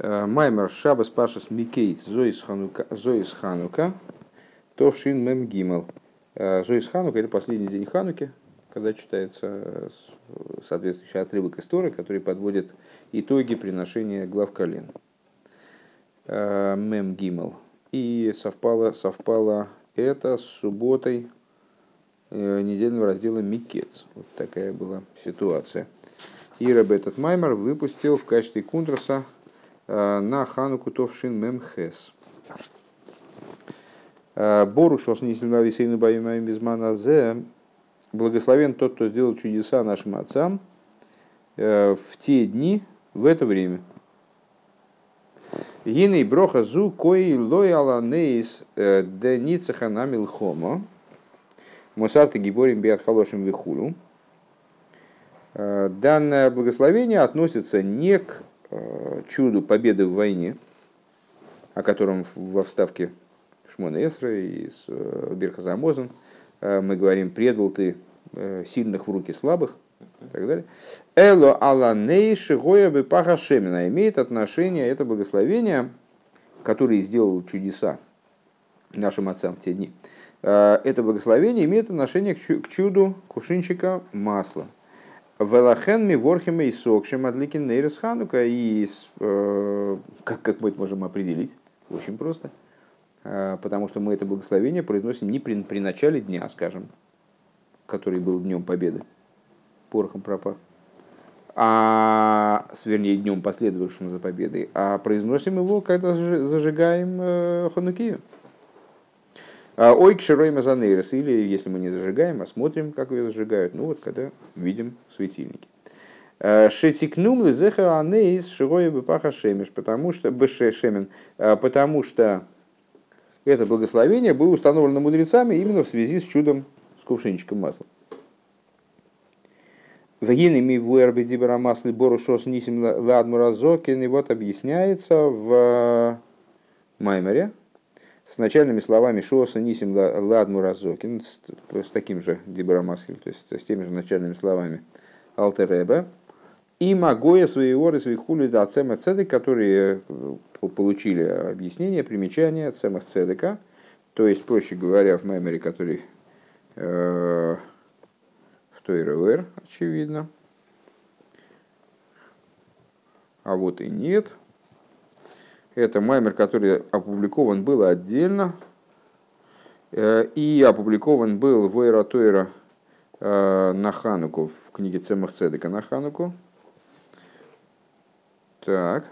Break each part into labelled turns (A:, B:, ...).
A: Маймер Шабас Пашас Микейт Зоис Ханука, Зоис Ханука Товшин Мем Гимел. Зоис Ханука это последний день Хануки, когда читается соответствующий отрывок истории, который подводит итоги приношения глав колен. Мем Гимел. И совпало, совпало это с субботой недельного раздела Микец. Вот такая была ситуация. И Рэб Маймер выпустил в качестве кунтраса на Хануку Товшин Мемхес. Бору шос нисельна висейну боимаем безманазе. Благословен тот, кто сделал чудеса нашим отцам в те дни, в это время. Гиней броха зу кои лой аланейс де ницаха намил хомо. Мусарты гиборим биат халошим вихулю. Данное благословение относится не к чуду победы в войне, о котором во вставке Шмона Эсра и Бирхазамозен мы говорим, предал ты сильных в руки слабых и так далее. Эло аланей шигоя бы пахашемина имеет отношение, это благословение, которое сделал чудеса нашим отцам в те дни. Это благословение имеет отношение к чуду кувшинчика масла. Велахен ми ворхима и сокшим адликин нейрес ханука. И как, как мы это можем определить? Очень просто. Потому что мы это благословение произносим не при, при начале дня, скажем, который был днем победы, порохом пропах, а, вернее, днем последовавшим за победой, а произносим его, когда зажигаем э, ханукию. Ой, к широй мазанейрос, или если мы не зажигаем, а смотрим, как ее зажигают, ну вот когда видим светильники. Шетикнум лизехер анейс широй бепаха шемеш, потому что бешемен, потому что это благословение было установлено мудрецами именно в связи с чудом с кувшинчиком масла. Вагины ми вуэрби дибера масли борушос нисим ладмуразокин, и вот объясняется в Маймере, с начальными словами Шоса Нисим Ладму Разокин, с, с таким же Дибрамаскель, то есть с теми же начальными словами Алтереба, и Магоя своего и своих хули до Ацема Цедек, которые получили объяснение, примечание Ацема Цедека, то есть, проще говоря, в меморе, который э, в той РВР, очевидно, а вот и нет – это маймер, который опубликован был отдельно э, и опубликован был в Эйратойра э, на Хануку, в книге Цемах Цедека на Хануку. Так.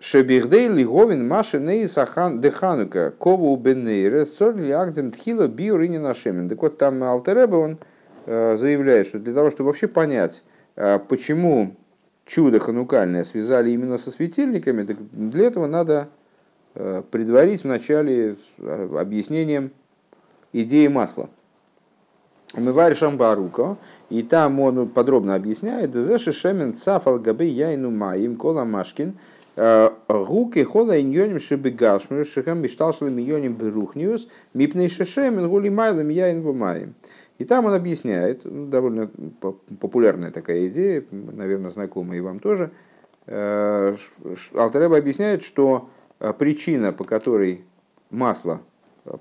A: Шебихдей лиговин маши нейсахан деханука кову бенейре сорли агдем тхила биурини нашемен. Так вот там Алтереба он э, заявляет, что для того, чтобы вообще понять, почему чудо ханукальное связали именно со светильниками, так для этого надо э, предварить вначале э, объяснением идеи масла. Умыварь Шамбарука, и там он подробно объясняет, «Дезеши шемен цафал габы яйну маим кола машкин, э, гуки хола иньоним шибы гашмир, шихам бишталшалым иньоним берухниус, мипней шешемен гули майлем яйн маим». И там он объясняет, ну, довольно популярная такая идея, наверное, знакомая и вам тоже, э, Алтареба объясняет, что э, причина, по которой масло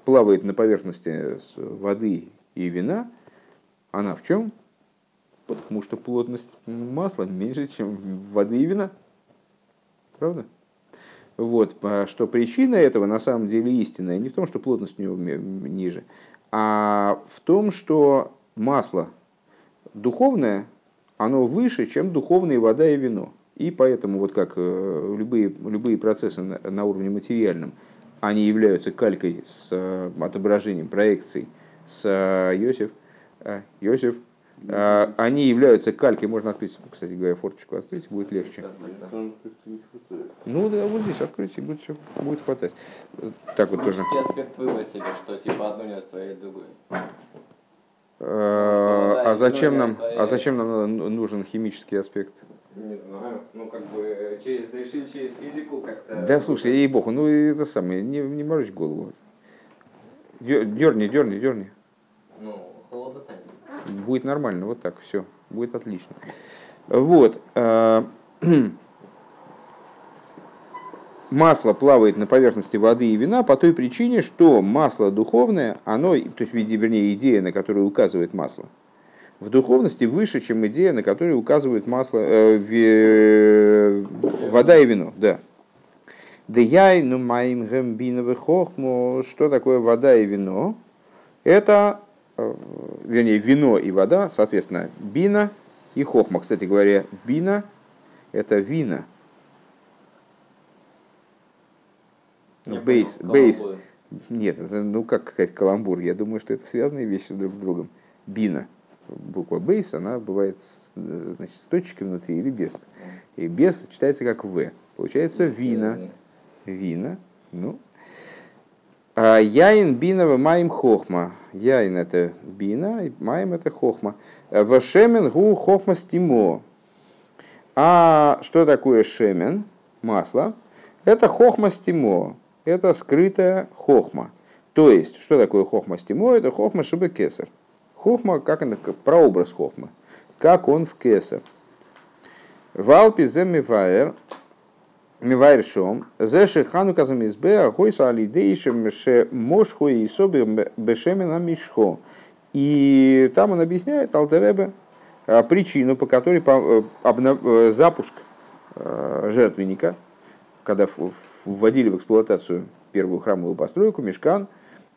A: плавает на поверхности воды и вина, она в чем? Потому что плотность масла меньше, чем воды и вина. Правда? Вот, что причина этого на самом деле истинная не в том, что плотность у него ниже, а в том, что масло духовное, оно выше, чем духовные вода и вино. И поэтому, вот как э, любые, любые процессы на, на уровне материальном, они являются калькой с э, отображением, проекцией с э, Йосиф, Йосиф, они являются калькой, можно открыть, кстати говоря, форточку открыть, будет легче. Ну да, вот здесь открыть, и будет все, будет хватать. Так вот тоже.
B: аспект выбросили, что типа одно не растворяет другое.
A: А зачем нам, а зачем нам нужен химический аспект?
B: Не знаю, ну как бы через, решили через физику как-то.
A: Да слушай, ей богу, ну это самое, не, не морочь голову. Дерни, дерни, дерни.
B: Ну, холодно станет.
A: Будет нормально, вот так, все, будет отлично. Вот. масло плавает на поверхности воды и вина по той причине, что масло духовное, оно, то есть, вернее, идея, на которую указывает масло, в духовности выше, чем идея, на которую указывает масло, э, в, вода и вино. Да. Деяй, ну моим гембиновый хохму, что такое вода и вино? Это, э, вернее, вино и вода, соответственно, бина и хохма. Кстати говоря, бина – это вина. Ну, бейс, бейс. Нет, это, ну как сказать каламбур. Я думаю, что это связанные вещи друг с другом. Бина. Буква бейс, она бывает значит, с точкой внутри или без. И без читается как В. Получается вина вина. Ну. А яин бинова маим хохма. Яин это бина, и маим это хохма. В шемен гу хохма стимо. А что такое шемен? Масло. Это хохма стимо. Это скрытая хохма. То есть, что такое хохма стимо? Это хохма шибы кесар. Хохма, как она, прообраз хохма. Как он в кесар. Валпи земиваер Мивайршом, зеши ханука замизбе, ахойса алидейшем ше мошху и соби бешемена мишхо. И там он объясняет Алтеребе причину, по которой э, э, запуск э, жертвенника, когда вводили в эксплуатацию первую храмовую постройку, мешкан,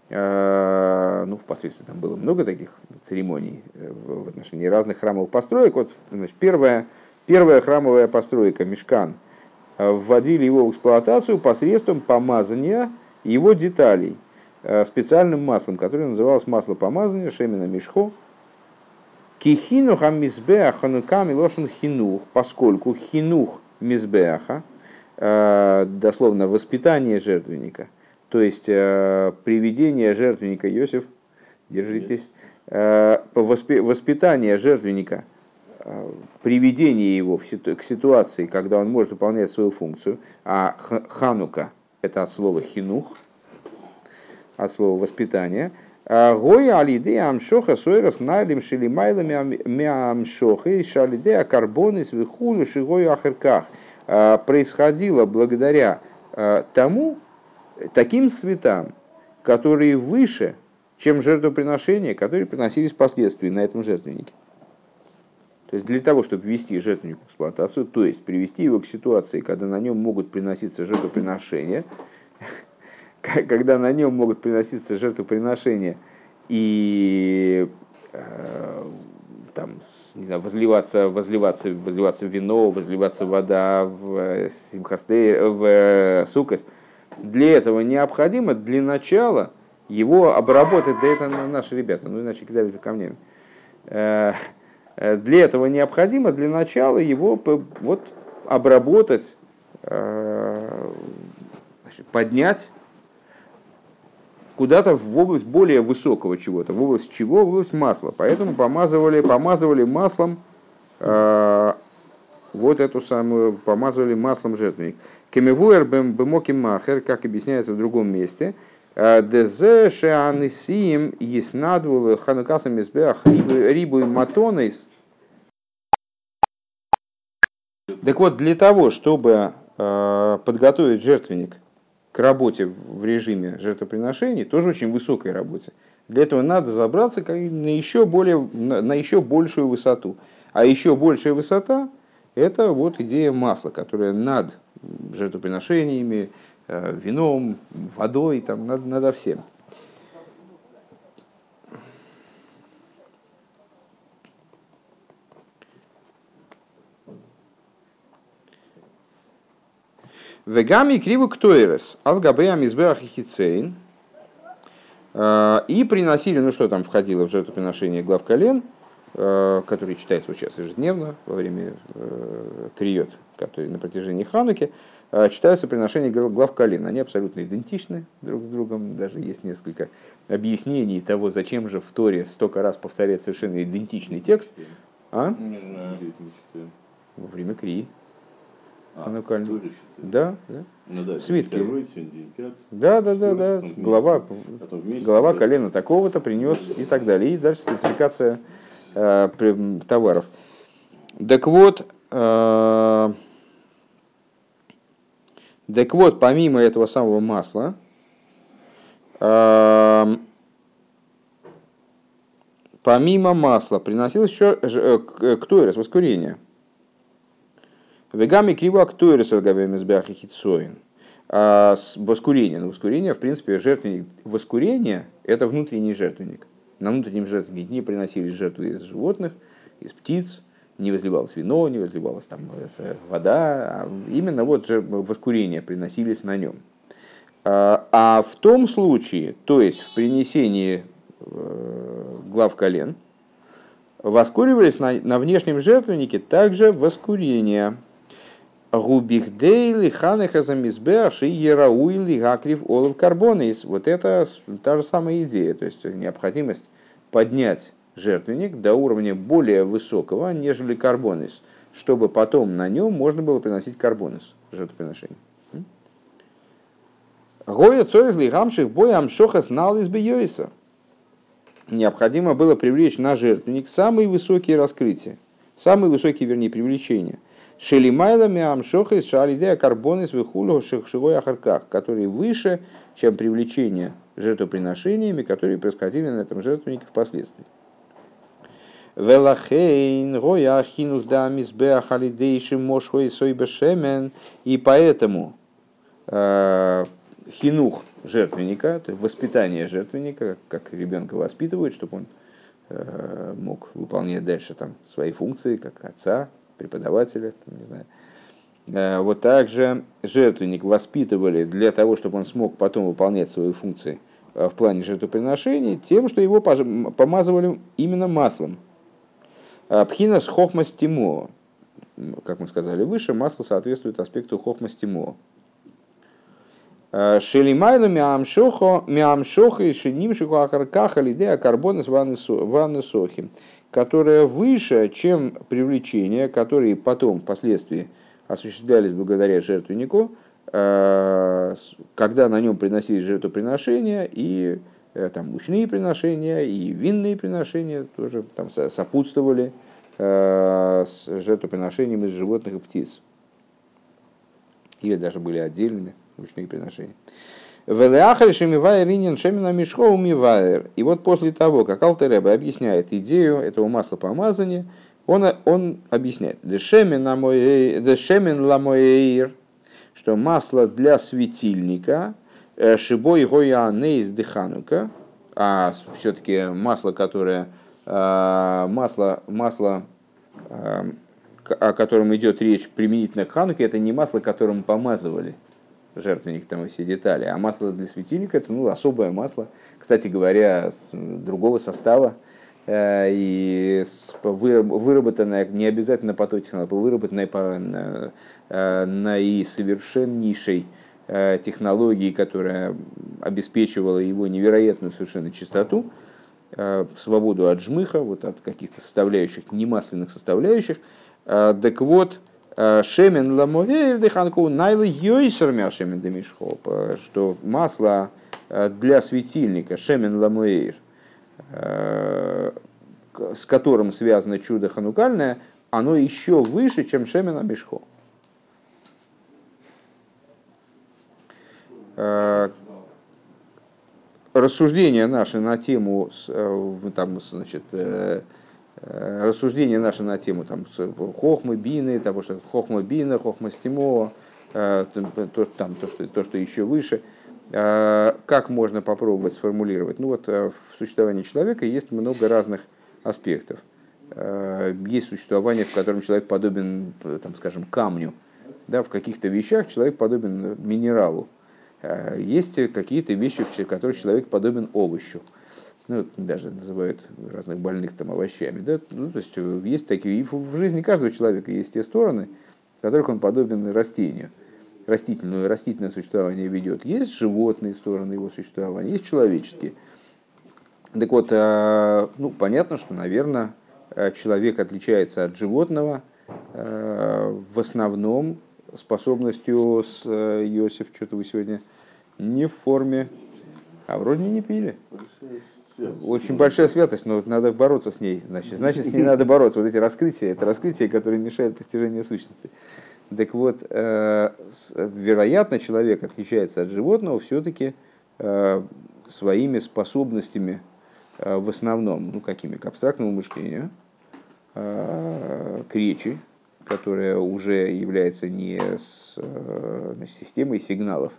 A: ну, впоследствии там было много таких церемоний в отношении разных храмовых построек. Вот, значит, первая, первая храмовая постройка, мешкан – Э, вводили его в эксплуатацию посредством помазания его деталей э, специальным маслом, которое называлось масло помазания Шемина Мишхо. Кихину хамизбеаха нуками лошен хинух, поскольку хинух мизбеаха, э, дословно воспитание жертвенника, то есть приведение жертвенника, Иосиф, держитесь, воспитание жертвенника приведение его к ситуации, когда он может выполнять свою функцию, а ханука – это от слова хинух, от слова воспитание, а Гоя алиде амшоха сойрас найлим шелимайлами мямшоха и шалиде акарбоны свихулю шигою ахерках а, происходило благодаря а, тому, таким светам, которые выше, чем жертвоприношения, которые приносились впоследствии на этом жертвеннике. То есть для того, чтобы ввести жертвенник в эксплуатацию, то есть привести его к ситуации, когда на нем могут приноситься жертвоприношения, когда на нем могут приноситься жертвоприношения и э, там, не знаю, возливаться, возливаться, возливаться вино, возливаться вода в э, симхасте, в э, сукость. Для этого необходимо для начала его обработать, да это наши ребята, ну иначе кидали камнями. Э, для этого необходимо для начала его вот, обработать, э, поднять куда-то в область более высокого чего-то, в область чего? В область масла. Поэтому помазывали, помазывали маслом э, вот эту самую, помазывали маслом жертвенник. Кемевуэр бемоким махер, как объясняется в другом месте, Дезе шеанисиим еснадвул ханукасам избеах рибу и матонейс. Так вот, для того, чтобы э, подготовить жертвенник к работе в режиме жертвоприношений, тоже очень высокой работе, для этого надо забраться на еще, более, на еще большую высоту. А еще большая высота – это вот идея масла, которая над жертвоприношениями, вином, водой, там, надо, надо всем. Вегами криву ктоирес, алгабея мизбеах и. Э, и приносили, ну что там входило в жертвоприношение глав колен, э, который читается сейчас ежедневно во время криот, который на протяжении Хануки, читаются приношения глав колен. Они абсолютно идентичны друг с другом. Даже есть несколько объяснений того, зачем же в Торе столько раз повторяет совершенно идентичный текст. А? Не знаю. Во время Крии. А, да, да. Ну, да Свитки. да, да, да, да. Глава, глава колена такого-то принес и так далее. И дальше спецификация э, товаров. Так вот, э, Так вот, помимо этого самого масла, помимо масла приносилось еще ктуэрес, воскурение. Вегами криво ктуэрес алгавемизбях и хитсоин. А воскурение. Ну, воскурение, в принципе, жертвенник. Воскурение – это внутренний жертвенник. На внутреннем жертвеннике не приносились жертвы из животных, из птиц, не возливалось вино, не возливалась там э, вода, а именно вот же воскурения приносились на нем. А, а в том случае, то есть в принесении э, глав колен, воскуривались на, на внешнем жертвеннике также воскурения – Губихдейли ханеха замизбеаш и ярауили гакрив олов карбонис. Вот это та же самая идея, то есть необходимость поднять жертвенник до уровня более высокого, нежели карбонис, чтобы потом на нем можно было приносить карбонис, жертвоприношение. Гоя цорих лигамших боя амшоха знал из. Необходимо было привлечь на жертвенник самые высокие раскрытия, самые высокие, вернее, привлечения – Шелимайлами амшоха из шалидея карбон из выхулю шихшигой ахарках, которые выше, чем привлечение жертвоприношениями, которые происходили на этом жертвеннике впоследствии. Велахейн, гоя ахинух да мизбеа халидейши мошхой сойбешемен. И поэтому э, хинух жертвенника, то есть воспитание жертвенника, как ребенка воспитывают, чтобы он э, мог выполнять дальше там, свои функции, как отца, преподавателя, там, не знаю. Э, вот также жертвенник воспитывали для того, чтобы он смог потом выполнять свои функции в плане жертвоприношений, тем, что его помазывали именно маслом. Э, пхина с хохмастимо. Как мы сказали выше, масло соответствует аспекту хохмастимо. Шелимайла миамшохо миамшохо и шинимшиху ахаркаха лидея карбонес ванны сохи которая выше, чем привлечения, которые потом, впоследствии осуществлялись благодаря жертвеннику, э, когда на нем приносились жертвоприношения и там, мучные приношения, и винные приношения тоже там, сопутствовали э, с жертвоприношением из животных и птиц. Или даже были отдельными мучные приношения. Умивайр. И вот после того, как Алтереба объясняет идею этого масла помазания, он, он объясняет, дешемен ламоэйр, что масло для светильника, э, шибой гоя нейс дыханука, а все-таки масло, которое э, масло, масло э, о котором идет речь применительно к хануке, это не масло, которым помазывали, жертвенник, там и все детали. А масло для светильника это ну, особое масло, кстати говоря, другого состава и выработанное не обязательно по той технологии, выработанное по э, наисовершеннейшей э, технологии, которая обеспечивала его невероятную совершенно чистоту, свободу от жмыха, вот от каких-то составляющих, немасляных составляющих. Так вот, Э, шемен ламовеер дыханку найлы йойсер мяшемен демишхо, что масло э, для светильника шемен э, с которым связано чудо ханукальное, оно еще выше, чем шемен амишхо. Рассуждения наши на тему там, значит, Э, рассуждения наши на тему там, хохмы, бины, того, что хохма бина, хохма стимо, э, то, там, то, что, то, что еще выше. Э, как можно попробовать сформулировать? Ну вот в существовании человека есть много разных аспектов. Есть существование, в котором человек подобен, там, скажем, камню. Да, в каких-то вещах человек подобен минералу. Есть какие-то вещи, в которых человек подобен овощу ну, даже называют разных больных там овощами, да, ну, то есть э, есть такие, в жизни каждого человека есть те стороны, в которых он подобен растению, растительное, растительное существование ведет. Есть животные стороны его существования, есть человеческие. Так вот, э, ну, понятно, что, наверное, э, человек отличается от животного в основном способностью с Иосиф, что-то вы сегодня не в форме, а вроде не пили. Очень большая святость, но надо бороться с ней. Значит, значит, с ней надо бороться. Вот эти раскрытия, это раскрытие, которое мешает постижению сущности. Так вот, вероятно, человек отличается от животного все-таки своими способностями в основном, ну какими, к абстрактному мышлению, к речи, которая уже является не с, значит, системой сигналов,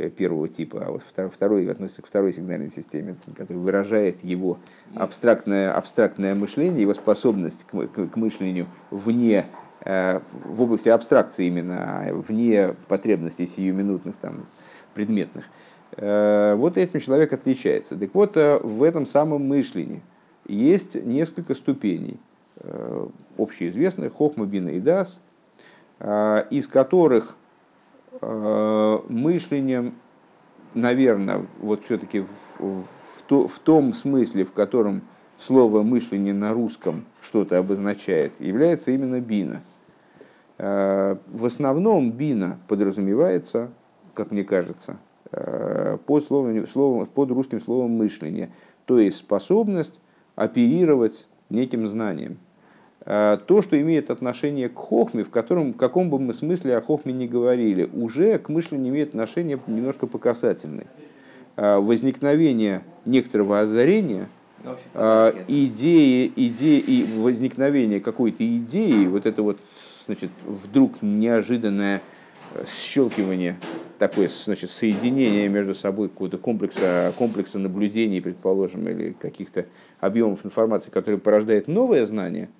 A: Э, первого типа, а вот второй, относится к второй сигнальной системе, которая выражает его абстрактное, абстрактное мышление, его способность к, к, к мышлению вне, э, в области абстракции именно, а вне потребностей сиюминутных, там, предметных. Э, вот этим человек отличается. Так вот, в этом самом мышлении есть несколько ступеней, общеизвестных, Хохма, Бина и Дас, из которых Э, мышлением, наверное, вот все-таки в, в, в том смысле, в котором слово мышление на русском что-то обозначает, является именно бина. Э, в основном бина подразумевается, как мне кажется, э, под, словом, словом, под русским словом мышление, то есть способность оперировать неким знанием – Э, то, что имеет отношение к хохме, в котором, в каком бы мы смысле о хохме не говорили, уже к мышлению имеет отношение немножко по касательной. Э, возникновение некоторого озарения, ну, э, идеи, идеи и возникновение какой-то идеи, вот это вот, значит, вдруг неожиданное щелкивание, такое, значит, соединение между собой какого-то комплекса, комплекса наблюдений, предположим, или каких-то объемов информации, которые порождает новое знание – Э,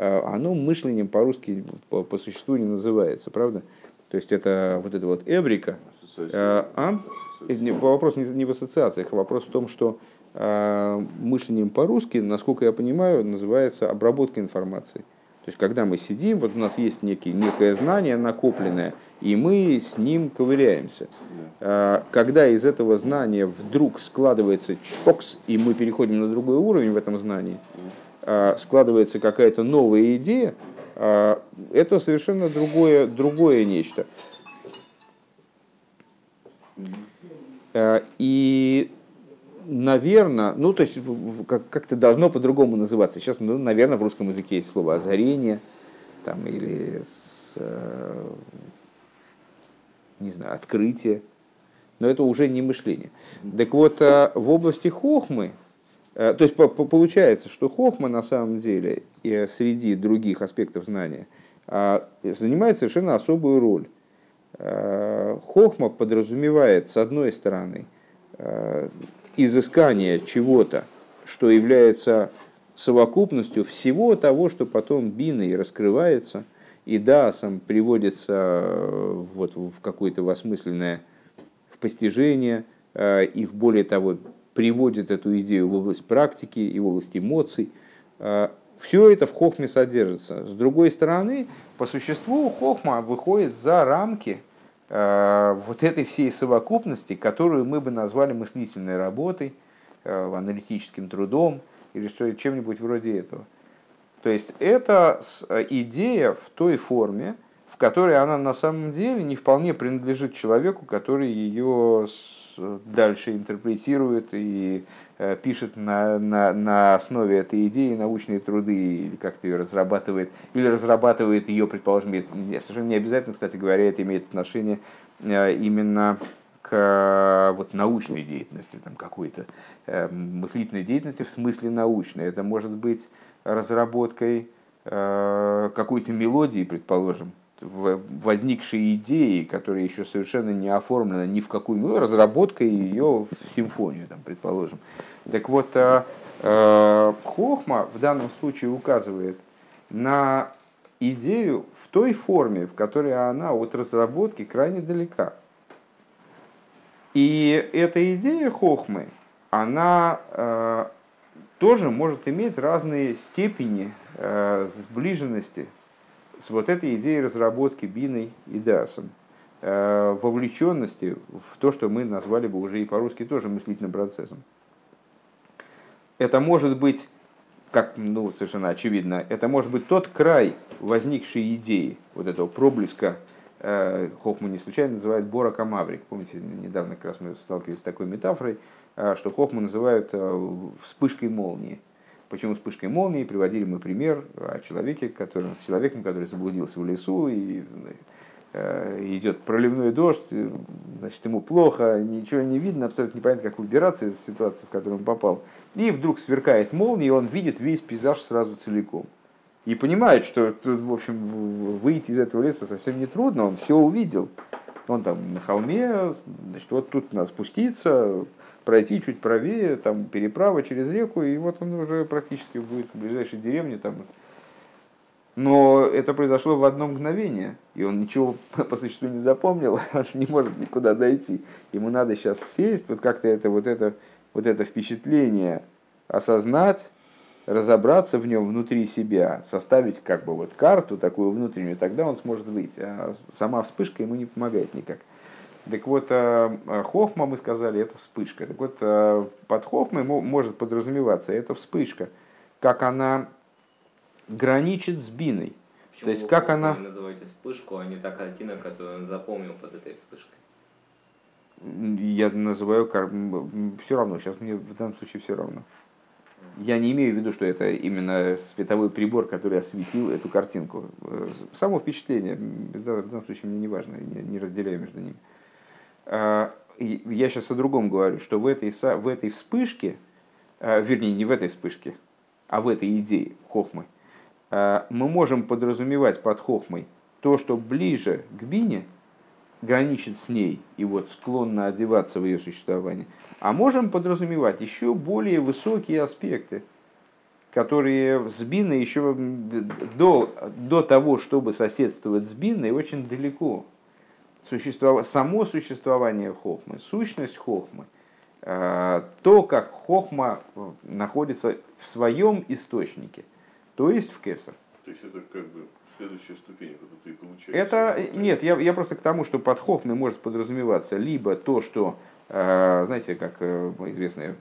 A: оно мышлением по-русски по, по существу не называется, правда? То есть это вот это вот эврика. Э, а? Вопрос не в ассоциациях, а вопрос в том, что э, мышлением по-русски, насколько я понимаю, называется обработка информации. То есть, когда мы сидим, вот у нас есть некий, некое знание накопленное, и мы с ним ковыряемся. Когда из этого знания вдруг складывается чпокс, и мы переходим на другой уровень в этом знании, складывается какая-то новая идея, а, это совершенно другое, другое нечто. А, и, наверное, ну, то есть, как-то должно по-другому называться. Сейчас, ну, наверное, в русском языке есть слово озарение, там, или, не знаю, открытие, но это уже не мышление. Так вот, в области хохмы, Э, то есть получается, что Хохма на самом деле и среди других аспектов знания а, занимает совершенно особую роль. Э, Хохма подразумевает, с одной стороны, э, изыскание чего-то, что является совокупностью всего того, что потом биной раскрывается, и дасом приводится вот в какое-то осмысленное в постижение, и в более того приводит эту идею в область практики и в область эмоций. А, Все это в хохме содержится. С другой стороны, по существу хохма выходит за рамки а, вот этой всей совокупности, которую мы бы назвали мыслительной работой, а, аналитическим трудом или что чем-нибудь вроде этого. То есть это идея в той форме, в которой она на самом деле не вполне принадлежит человеку, который ее дальше интерпретирует и э, пишет на, на, на основе этой идеи научные труды или как-то ее разрабатывает, или разрабатывает ее, предположим, совершенно не обязательно, кстати говоря, это имеет отношение э, именно к вот, научной деятельности, там, какой-то э, мыслительной деятельности в смысле научной. Это может быть разработкой какой-то мелодии, предположим, возникшей идеи, которая еще совершенно не оформлена ни в какую, ну, разработка ее в симфонию, там, предположим. Так вот, э, э, Хохма в данном случае указывает на идею в той форме, в которой она от разработки крайне далека. И эта идея Хохмы, она э, тоже может иметь разные степени э, сближенности с вот этой идеей разработки биной и дасом, э, вовлеченности в то, что мы назвали бы уже и по-русски тоже мыслительным процессом. Это может быть, как ну, совершенно очевидно, это может быть тот край возникшей идеи, вот этого проблеска, э, Хохман не случайно называет Бора Камаврик. Помните, недавно как раз мы сталкивались с такой метафорой, э, что Хохман называют вспышкой молнии. Почему вспышкой молнии? Приводили мы пример о человеке, который, с человеком, который заблудился в лесу и идет проливной дождь, значит, ему плохо, ничего не видно, абсолютно непонятно, как выбираться из ситуации, в которую он попал. И вдруг сверкает молния, и он видит весь пейзаж сразу целиком. И понимает, что, в общем, выйти из этого леса совсем не трудно, он все увидел. Он там на холме, значит, вот тут надо спуститься, пройти чуть правее, там переправа через реку, и вот он уже практически будет в ближайшей деревне. Там. Но это произошло в одно мгновение, и он ничего по существу не запомнил, он не может никуда дойти. Ему надо сейчас сесть, вот как-то это, вот это, вот это впечатление осознать, разобраться в нем внутри себя, составить как бы вот карту такую внутреннюю, тогда он сможет выйти. А сама вспышка ему не помогает никак. Так вот, э, э, хохма, мы сказали, это вспышка. Так вот, э, под хохмой может подразумеваться эта вспышка, как она граничит с биной.
B: Почему То есть, как она... Вы называете вспышку, а не та картина, которую он запомнил под этой вспышкой?
A: Я называю... Все равно, сейчас мне в данном случае все равно. Я не имею в виду, что это именно световой прибор, который осветил эту картинку. Само впечатление, в данном случае мне не важно, я не разделяю между ними. А, я сейчас о другом говорю, что в этой, в этой вспышке, а, вернее, не в этой вспышке, а в этой идее хохмы, а, мы можем подразумевать под хохмой то, что ближе к бине, граничит с ней и вот склонно одеваться в ее существование, а можем подразумевать еще более высокие аспекты, которые с биной еще до, до того, чтобы соседствовать с биной, очень далеко существов... само существование хохмы, сущность хохмы, э, то, как хохма э, находится в своем источнике, то есть в кесар.
C: То есть это как бы следующая ступень, которую ты получаешь.
A: Это э, нет, я, я просто к тому, что под хохмой может подразумеваться либо то, что, знаете, как известное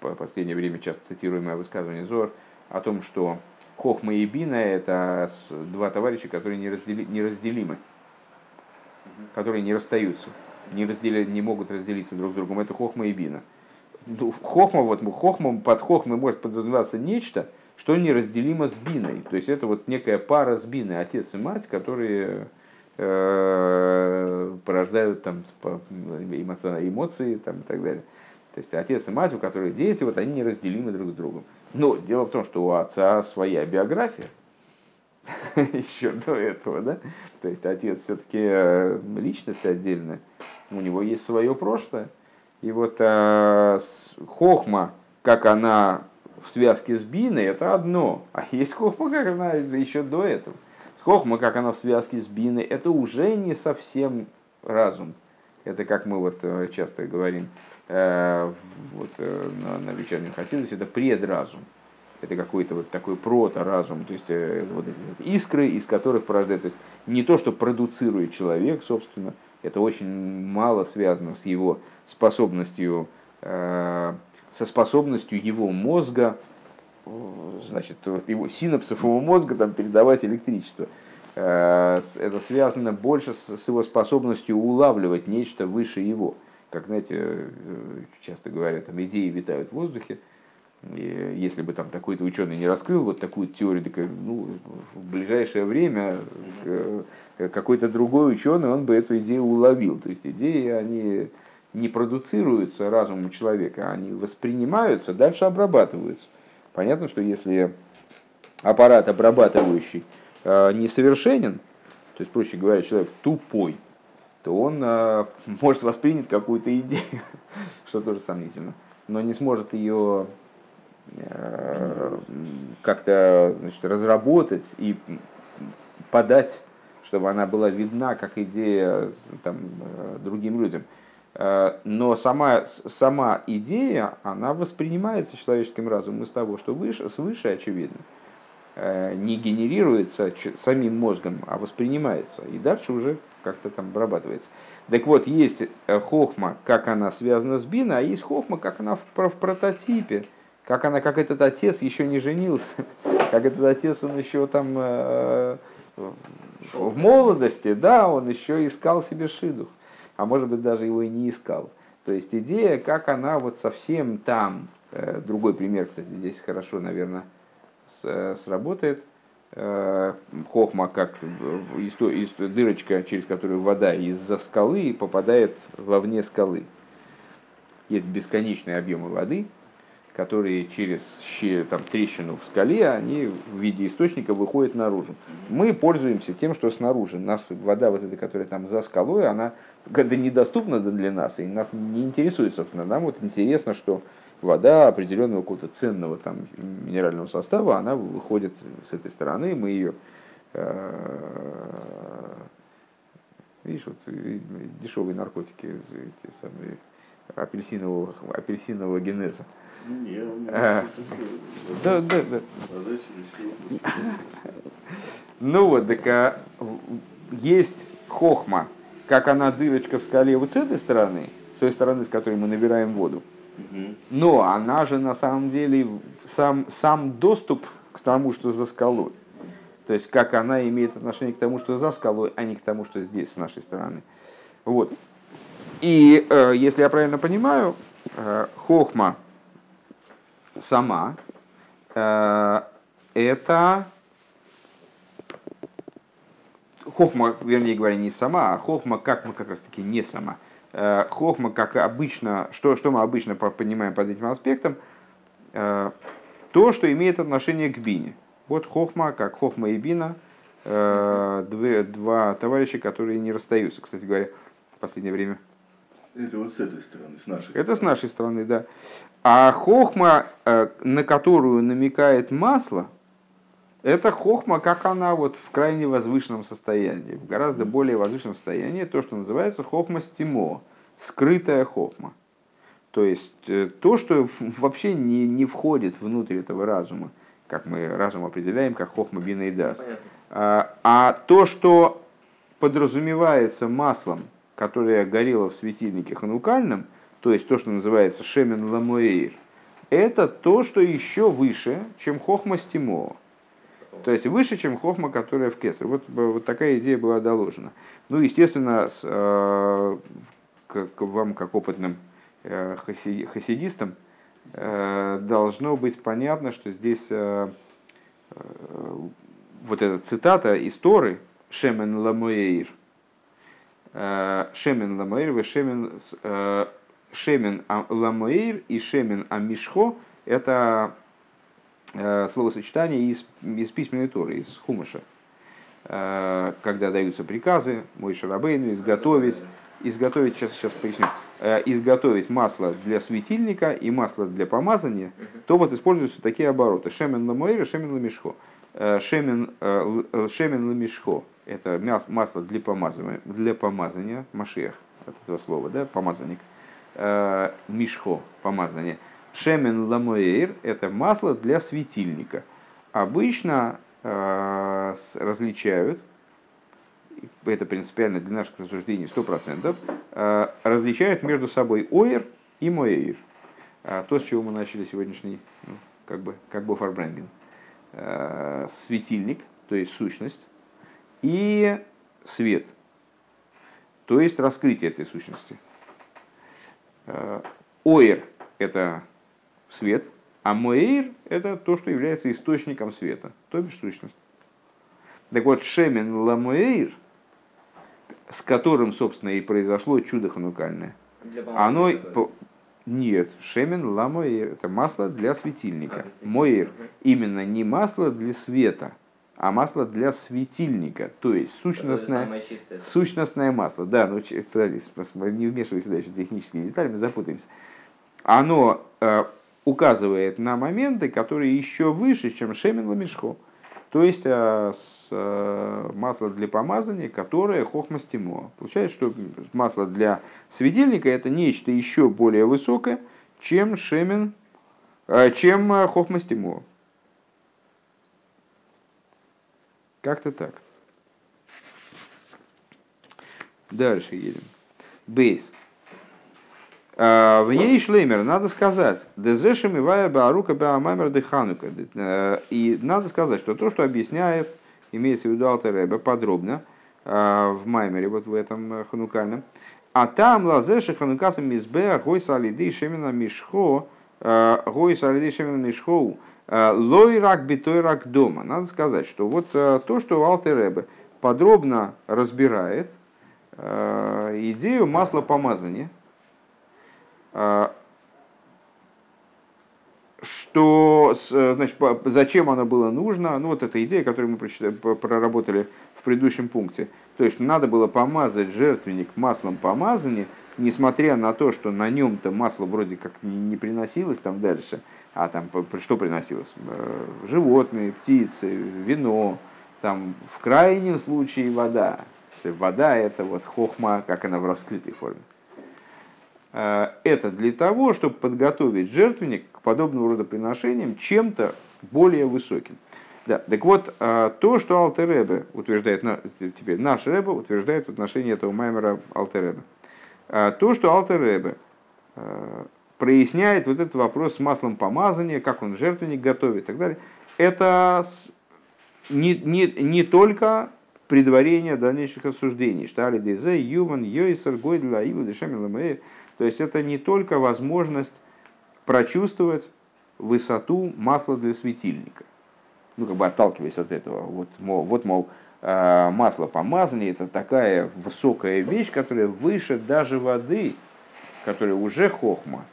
A: в последнее время часто цитируемое высказывание Зор о том, что хохма и бина это два товарища, которые неразделимы которые не расстаются, не, разделя, не могут разделиться друг с другом. Это хохма и бина. Ну, хохма, вот, хохма, под хохмой может подразумеваться нечто, что неразделимо с биной. То есть это вот некая пара с биной, отец и мать, которые э, порождают там, эмоции там, и так далее. То есть отец и мать, у которых дети, вот они неразделимы друг с другом. Но дело в том, что у отца своя биография, еще до этого, да? То есть отец все-таки э, личность отдельная, у него есть свое прошлое. И вот э, хохма, как она в связке с биной, это одно. А есть хохма, как она еще до этого. С хохма, как она в связке с биной, это уже не совсем разум. Это как мы вот э, часто говорим э, вот, э, на, на вечернем хасидусе, это предразум это какой-то вот такой прото-разум, то есть э, вот искры, из которых порождает, то есть не то, что продуцирует человек, собственно, это очень мало связано с его способностью, э, со способностью его мозга, значит, его синапсов его мозга там, передавать электричество. Э, это связано больше с его способностью улавливать нечто выше его. Как, знаете, часто говорят, там идеи витают в воздухе, и если бы там такой-то ученый не раскрыл вот такую теорию, так, ну, в ближайшее время э, какой-то другой ученый, он бы эту идею уловил. То есть идеи, они не продуцируются разумом человека, они воспринимаются, дальше обрабатываются. Понятно, что если аппарат обрабатывающий э, несовершенен, то есть, проще говоря, человек тупой, то он э, может воспринять какую-то идею, что тоже сомнительно, но не сможет ее Э, как-то значит, разработать и подать, чтобы она была видна как идея там, э, другим людям. Э, но сама, сама идея, она воспринимается человеческим разумом из того, что выше, свыше очевидно, не генерируется самим мозгом, а воспринимается. И дальше уже как-то там обрабатывается. Так вот, есть хохма, как она связана с бина, а есть хохма, как она в, в прототипе – как она, как этот отец еще не женился, как этот отец, он еще там э, в молодости, да, он еще искал себе шидух, а может быть даже его и не искал. То есть идея, как она вот совсем там, э, другой пример, кстати, здесь хорошо, наверное, с, сработает, э, хохма как дырочка, через которую вода из-за скалы попадает вовне скалы. Есть бесконечные объемы воды, которые через там, трещину в скале, они в виде источника выходят наружу. Мы пользуемся тем, что снаружи. Нас вода, вот эта, которая там за скалой, она когда недоступна для нас, и нас не интересует, собственно. Нам вот интересно, что вода определенного какого-то ценного там, минерального состава, она выходит с этой стороны, мы ее э, видишь, вот дешевые наркотики, эти самые апельсинового, апельсинового генеза. Да, да, да. Ну вот, так а, есть хохма, как она дырочка в скале вот с этой стороны, с той стороны, с которой мы набираем воду. Но она же на самом деле сам, сам доступ к тому, что за скалой. То есть как она имеет отношение к тому, что за скалой, а не к тому, что здесь, с нашей стороны. Вот. И э, если я правильно понимаю, э, хохма сама э, это хохма, вернее говоря, не сама, а хохма как мы как раз таки не сама. Э, хохма, как обычно, что, что мы обычно понимаем под этим аспектом, э, то, что имеет отношение к бине. Вот хохма, как хохма и бина, две, два товарища, которые не расстаются, кстати говоря, в последнее время.
C: Это вот с этой стороны, с нашей
A: Это с нашей стороны, да. А хохма, на которую намекает масло, это хохма, как она вот в крайне возвышенном состоянии, в гораздо более возвышенном состоянии, то, что называется хохма стимо, скрытая хохма. То есть э, то, что вообще не, не входит внутрь этого разума, как мы разум определяем, как хохма бина и дас. А, а то, что подразумевается маслом, которое горело в светильнике ханукальном, то есть то, что называется шемен ламуэйр, это то, что еще выше, чем хохма стимо. То есть выше, чем хохма, которая в кесар. Вот, вот такая идея была доложена. Ну, естественно, с, э, как, вам, как опытным э, хасидистам, э, должно быть понятно, что здесь э, э, вот эта цитата из Торы «Шемен ламуэйр», «Шемен ламуэйр» вы «Шемен, э, шемен ламуэйр» и «Шемен амишхо» — это Э, словосочетание из, из письменной Торы, из Хумаша, э, когда даются приказы мой шарабейну изготовить, изготовить, сейчас, сейчас поясню, э, изготовить масло для светильника и масло для помазания, то вот используются такие обороты. Шемен ламуэйр шемен ламишхо. Шемен, шемен ламишхо – это масло для помазания, для помазания, машех, от этого слова, да, помазанник. Мишхо – помазание – Шемен ламуэйр – это масло для светильника. Обычно э, различают, это принципиально для наших рассуждений 100%, э, различают между собой оир и моэйр. Э, то, с чего мы начали сегодняшний, ну, как бы, как бы фарбрендинг. Э, светильник, то есть сущность, и свет, то есть раскрытие этой сущности. Э, оир – это свет, а моэйр – это то, что является источником света, то бишь сущность. Так вот, шемен ламуэйр, с которым, собственно, и произошло чудо ханукальное, оно... Нет, шемен ламуэйр – это масло для светильника. Моэйр – именно не масло для света, а масло для светильника, то есть сущностное, сущностное масло. Да, ну, подожди, не вмешивайся дальше в технические детали, мы запутаемся. Оно э, указывает на моменты, которые еще выше, чем шемен ламишхо. То есть э, э, масло для помазания, которое хохма стимо. Получается, что масло для светильника это нечто еще более высокое, чем шемен, э, чем хохма стимо. Как-то так. Дальше едем. Бейс. А, в ей шлеймер надо сказать, дезешем и вая баарука баамаймер деханука. Э, и надо сказать, что то, что объясняет, имеется в виду Алтереба подробно а, в Маймере, вот в этом э, ханукальном. А там лазеши ханукасом мизбе гой салиды шемина мишхо, э, гой салиды шемина мишхо, Лой рак битой рак дома. Надо сказать, что вот то, что Алтер Ребе подробно разбирает идею масла помазания, что, значит, зачем оно было нужно, ну вот эта идея, которую мы проработали в предыдущем пункте, то есть надо было помазать жертвенник маслом помазания, несмотря на то, что на нем-то масло вроде как не приносилось там дальше, а там что приносилось? Э, животные, птицы, вино, там в крайнем случае вода. Вода это вот хохма, как она в раскрытой форме. Э, это для того, чтобы подготовить жертвенник к подобного рода приношениям чем-то более высоким. Да, так вот, э, то, что Алтеребе утверждает, теперь наш Ребе утверждает в отношении этого маймера Алтеребе. Э, то, что Алтеребе проясняет вот этот вопрос с маслом помазания, как он жертвенник готовит и так далее, это не, не, не только предварение дальнейших рассуждений. Штали дезе, юван, йойсер, гойдля, иву, дешамил, то есть это не только возможность прочувствовать высоту масла для светильника. Ну, как бы отталкиваясь от этого. Вот, мол, вот, мол э, масло помазания это такая высокая вещь, которая выше даже воды, которая уже хохма.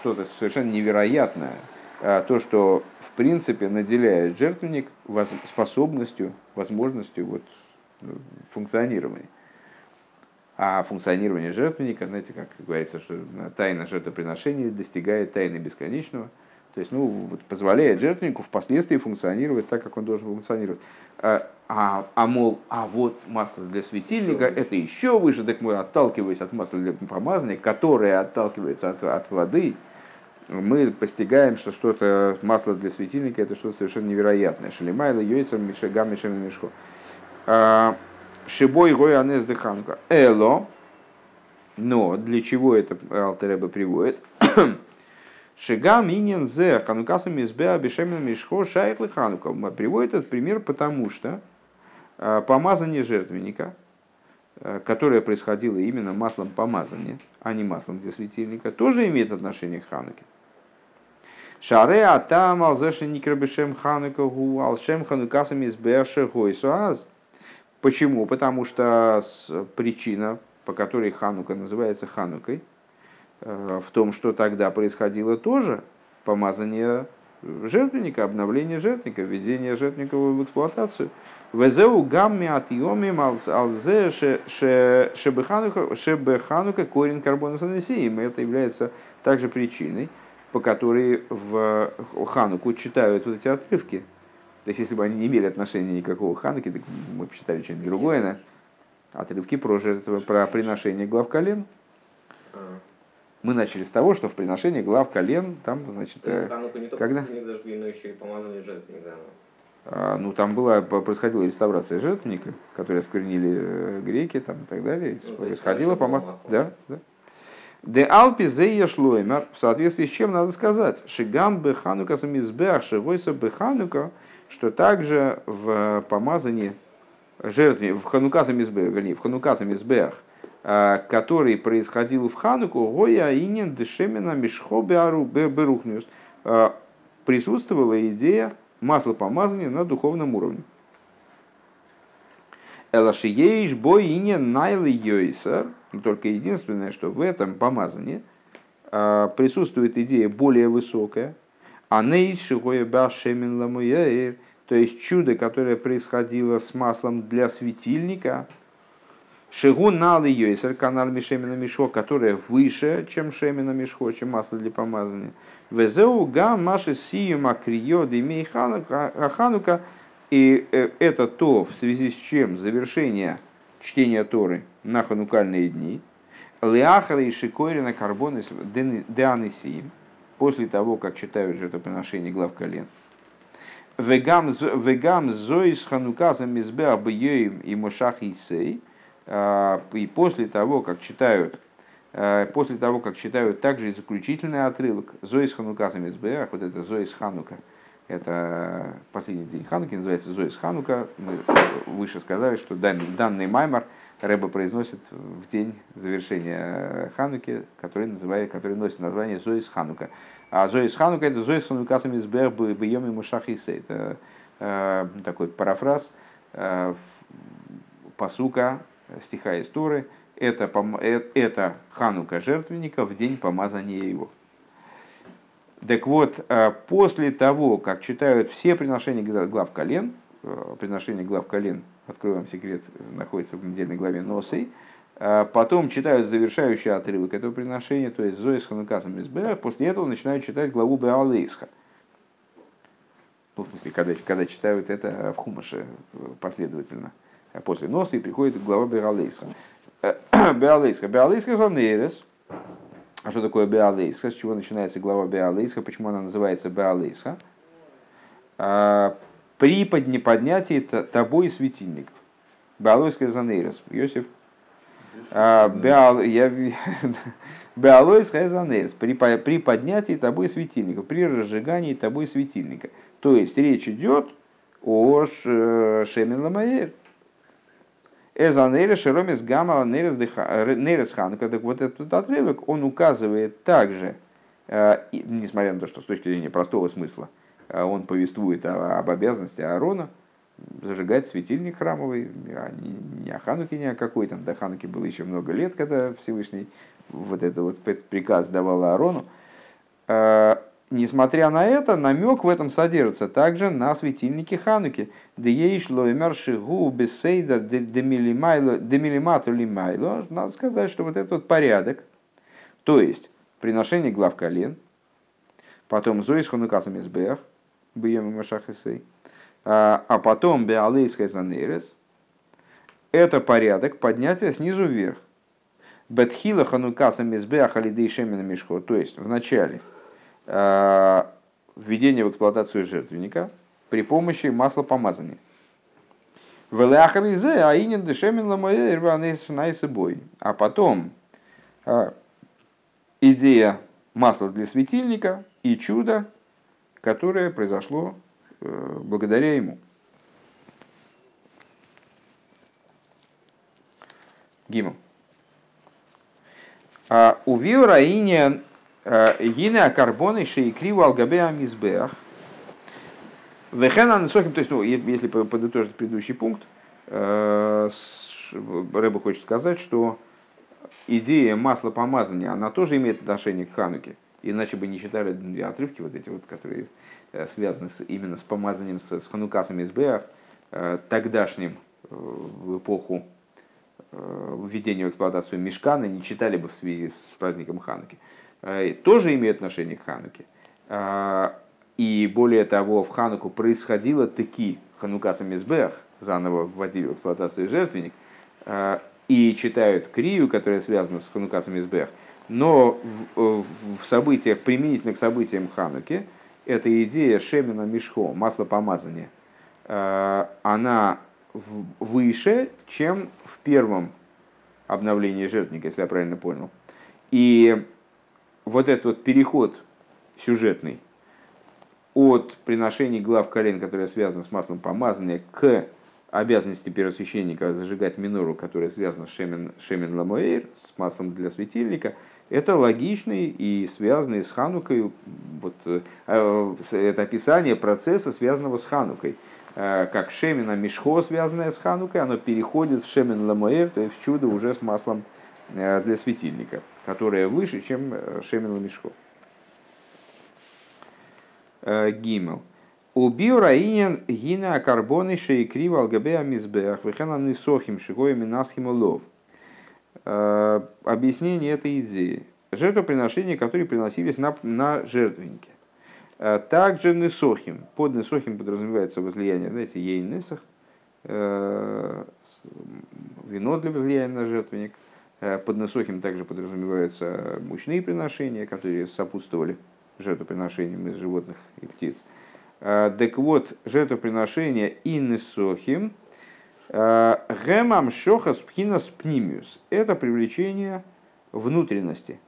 A: Что-то совершенно невероятное. А то, что в принципе наделяет жертвенник способностью, возможностью вот, функционирования. А функционирование жертвенника, знаете, как говорится, что тайна жертвоприношения достигает тайны бесконечного. То есть, ну, вот позволяет жертвеннику впоследствии функционировать так, как он должен функционировать. А, а, а мол, а вот масло для светильника, еще это еще выше, так мы, отталкиваясь от масла для помазания, которое отталкивается от, от воды, мы постигаем, что что-то, масло для светильника, это что-то совершенно невероятное. Шалимайла, Йойсом, Мишагам, Мишель, Мишко. Шибой гой анес де ханука. Эло. Но для чего это Алтереба приводит? Шига минин зе ханукасами избеа бешемин мишхо шайхлы ханука. Приводит этот пример, потому что а, помазание жертвенника, а, которое происходило именно маслом помазания, а не маслом для светильника, тоже имеет отношение к хануке. Шаре атам алзеши никрабешем ханука гу алшем ханукасами избеа шехойсуаз. Почему? Потому что причина, по которой Ханука называется Ханукой, э, в том, что тогда происходило тоже помазание жертвенника, обновление жертвенника, введение жертвенника в эксплуатацию. Везеу гамми атиоми алзе шебеханука корень карбона санесиим. Это является также причиной, по которой в Хануку читают вот эти отрывки то есть, если бы они не имели отношения никакого к Хануке, так мы посчитали что-нибудь другое, да? отрывки про, жертвы, про приношение глав колен. А. Мы начали с того, что в приношении глав колен, там, значит,
B: э, не когда? Зажгли, но еще и помазали жертвенник
A: А, ну, там была, происходила реставрация жертвенника, которые осквернили э, греки там, и так далее. Ну, происходило помазание. Да, да. Де алпи зея шлоймер, в соответствии с чем надо сказать, шигам беханука самизбех, шигойса беханука, что также в помазании жертве, в Ханука Замизбех, вернее, в Ханука Замизбех, а, который происходил в Хануку, Гоя Инин Дешемина Мишхо Берухниус, а, присутствовала идея масла помазания на духовном уровне. Элашиеиш боине найлы йойсер, только единственное, что в этом помазании присутствует идея более высокая, а нейс шигоя башемин ламуяир, то есть чудо, которое происходило с маслом для светильника, Шигу нал йойсер канал мишемина мишхо, которое выше, чем шемина мишхо, чем масло для помазания. Везеу га маши сию макрио димей ханука. И э, это то, в связи с чем завершение чтения Торы на ханукальные дни. Леахара и шикойрина карбон деанисиим после того, как читают жертвоприношение глав колен. Вегам зоис хануказа мизбеа бьеем и мошах исей. А, и после того, как читают а, после того, как читают также и заключительный отрывок Зоис Хануказа Мизбеах, вот это Зоис Ханука, это последний день Хануки, называется Зоис Ханука. Мы выше сказали, что данный, данный маймар Рэба произносит в день завершения Хануки, который, называет, который носит название Зоис Ханука. А Зоис Ханука это Зоис Ханукасами Сбер Бьем и Мушахисе. Это э, такой парафраз э, посука стиха истории. Это, э, это Ханука жертвенника в день помазания его. Так вот, э, после того, как читают все приношения глав колен, э, приношения глав колен, открою вам секрет, находится в недельной главе Носой, э, потом читают завершающий отрывок этого приношения, то есть Зоис Ханукасом из после этого начинают читать главу Беалейсха. Ну, в смысле, когда, когда читают это в Хумаше последовательно. А после Носа и приходит глава Беалейсха. Беалейсха. Беалейсха Занерес – а что такое Беалейсха? С чего начинается глава Беалейсха? Почему она называется Беалейсха? А, при поднятии тобой светильников. Беалойская Занейрос. Йосиф. Беалойская Занейрос. При, при поднятии тобой светильников. При разжигании тобой светильника. То есть речь идет о Шемен Ламаэр Эзанейра Шеромис Гамала Нейрес Ханука. Так вот этот отрывок, он указывает также, э, несмотря на то, что с точки зрения простого смысла, он повествует об обязанности Аарона зажигать светильник храмовый, а не о Хануке ни о какой, там до Хануки было еще много лет, когда Всевышний вот это вот приказ давал Аарону. Э, Несмотря на это, намек в этом содержится также на светильнике Хануки. Надо сказать, что вот этот порядок, то есть приношение глав колен, потом Зоис Ханукасам Избех, Бьем Машахисей, а, а потом Беалейская Занерес, это порядок поднятия снизу вверх. Бетхила Ханукасам Избех Алидей Шемина Мишхо, то есть в начале – Э, введение в эксплуатацию жертвенника при помощи масла помазания. А потом э, идея масла для светильника и чудо, которое произошло э, благодаря ему. Гимл. А у Виораине Гине карбоны шейкриву алгабе амизбех. Вехена несохим, то есть, ну, если подытожить предыдущий пункт, э, Рэба хочет сказать, что идея масла помазания, она тоже имеет отношение к Хануке. Иначе бы не читали отрывки вот эти вот, которые э, связаны с, именно с помазанием с, с Ханукасом из Беах, э, тогдашним в эпоху введения в эксплуатацию Мешкана, не читали бы в связи с праздником Хануки. Э, тоже имеют отношение к Хануке. И более того, в Хануку происходило таки Ханука Самизбех, заново вводили в эксплуатацию жертвенник, и читают Крию, которая связана с Ханука Самизбех, но в, в событиях, применительно к событиям Хануки, эта идея Шемина Мишхо, масло помазания, а, она выше, чем в первом обновлении жертвника, если я правильно понял. И вот этот вот переход сюжетный от приношений глав колен, которые связаны с маслом помазания, к обязанности первосвященника зажигать минору, которая связана с шемен, шемен ламоэйр, с маслом для светильника, это логичный и связанный с Ханукой, вот, э, это описание процесса, связанного с Ханукой. Э, как шемена мишхо, связанное с Ханукой, оно переходит в шемен ламоэйр, то есть в чудо уже с маслом Э, для светильника, которая выше, чем Шемен Ламишхо. Гимел. У биораинен гина карбоны шейкрива алгабея мизбех вехена нисохим шигоя минасхим лов. Объяснение этой идеи. Жертвоприношения, которые приносились на, на жертвеннике. Также несохим. Под несохим подразумевается возлияние, знаете, ейнесах, вино для возлияния на жертвенник, Э, под Несохим также подразумеваются мучные приношения, которые сопутствовали жертвоприношениям из животных и птиц. Э, так вот, жертвоприношение и Несохим э, Гемам Шохас Пхинас Пнимиус – это привлечение внутренности.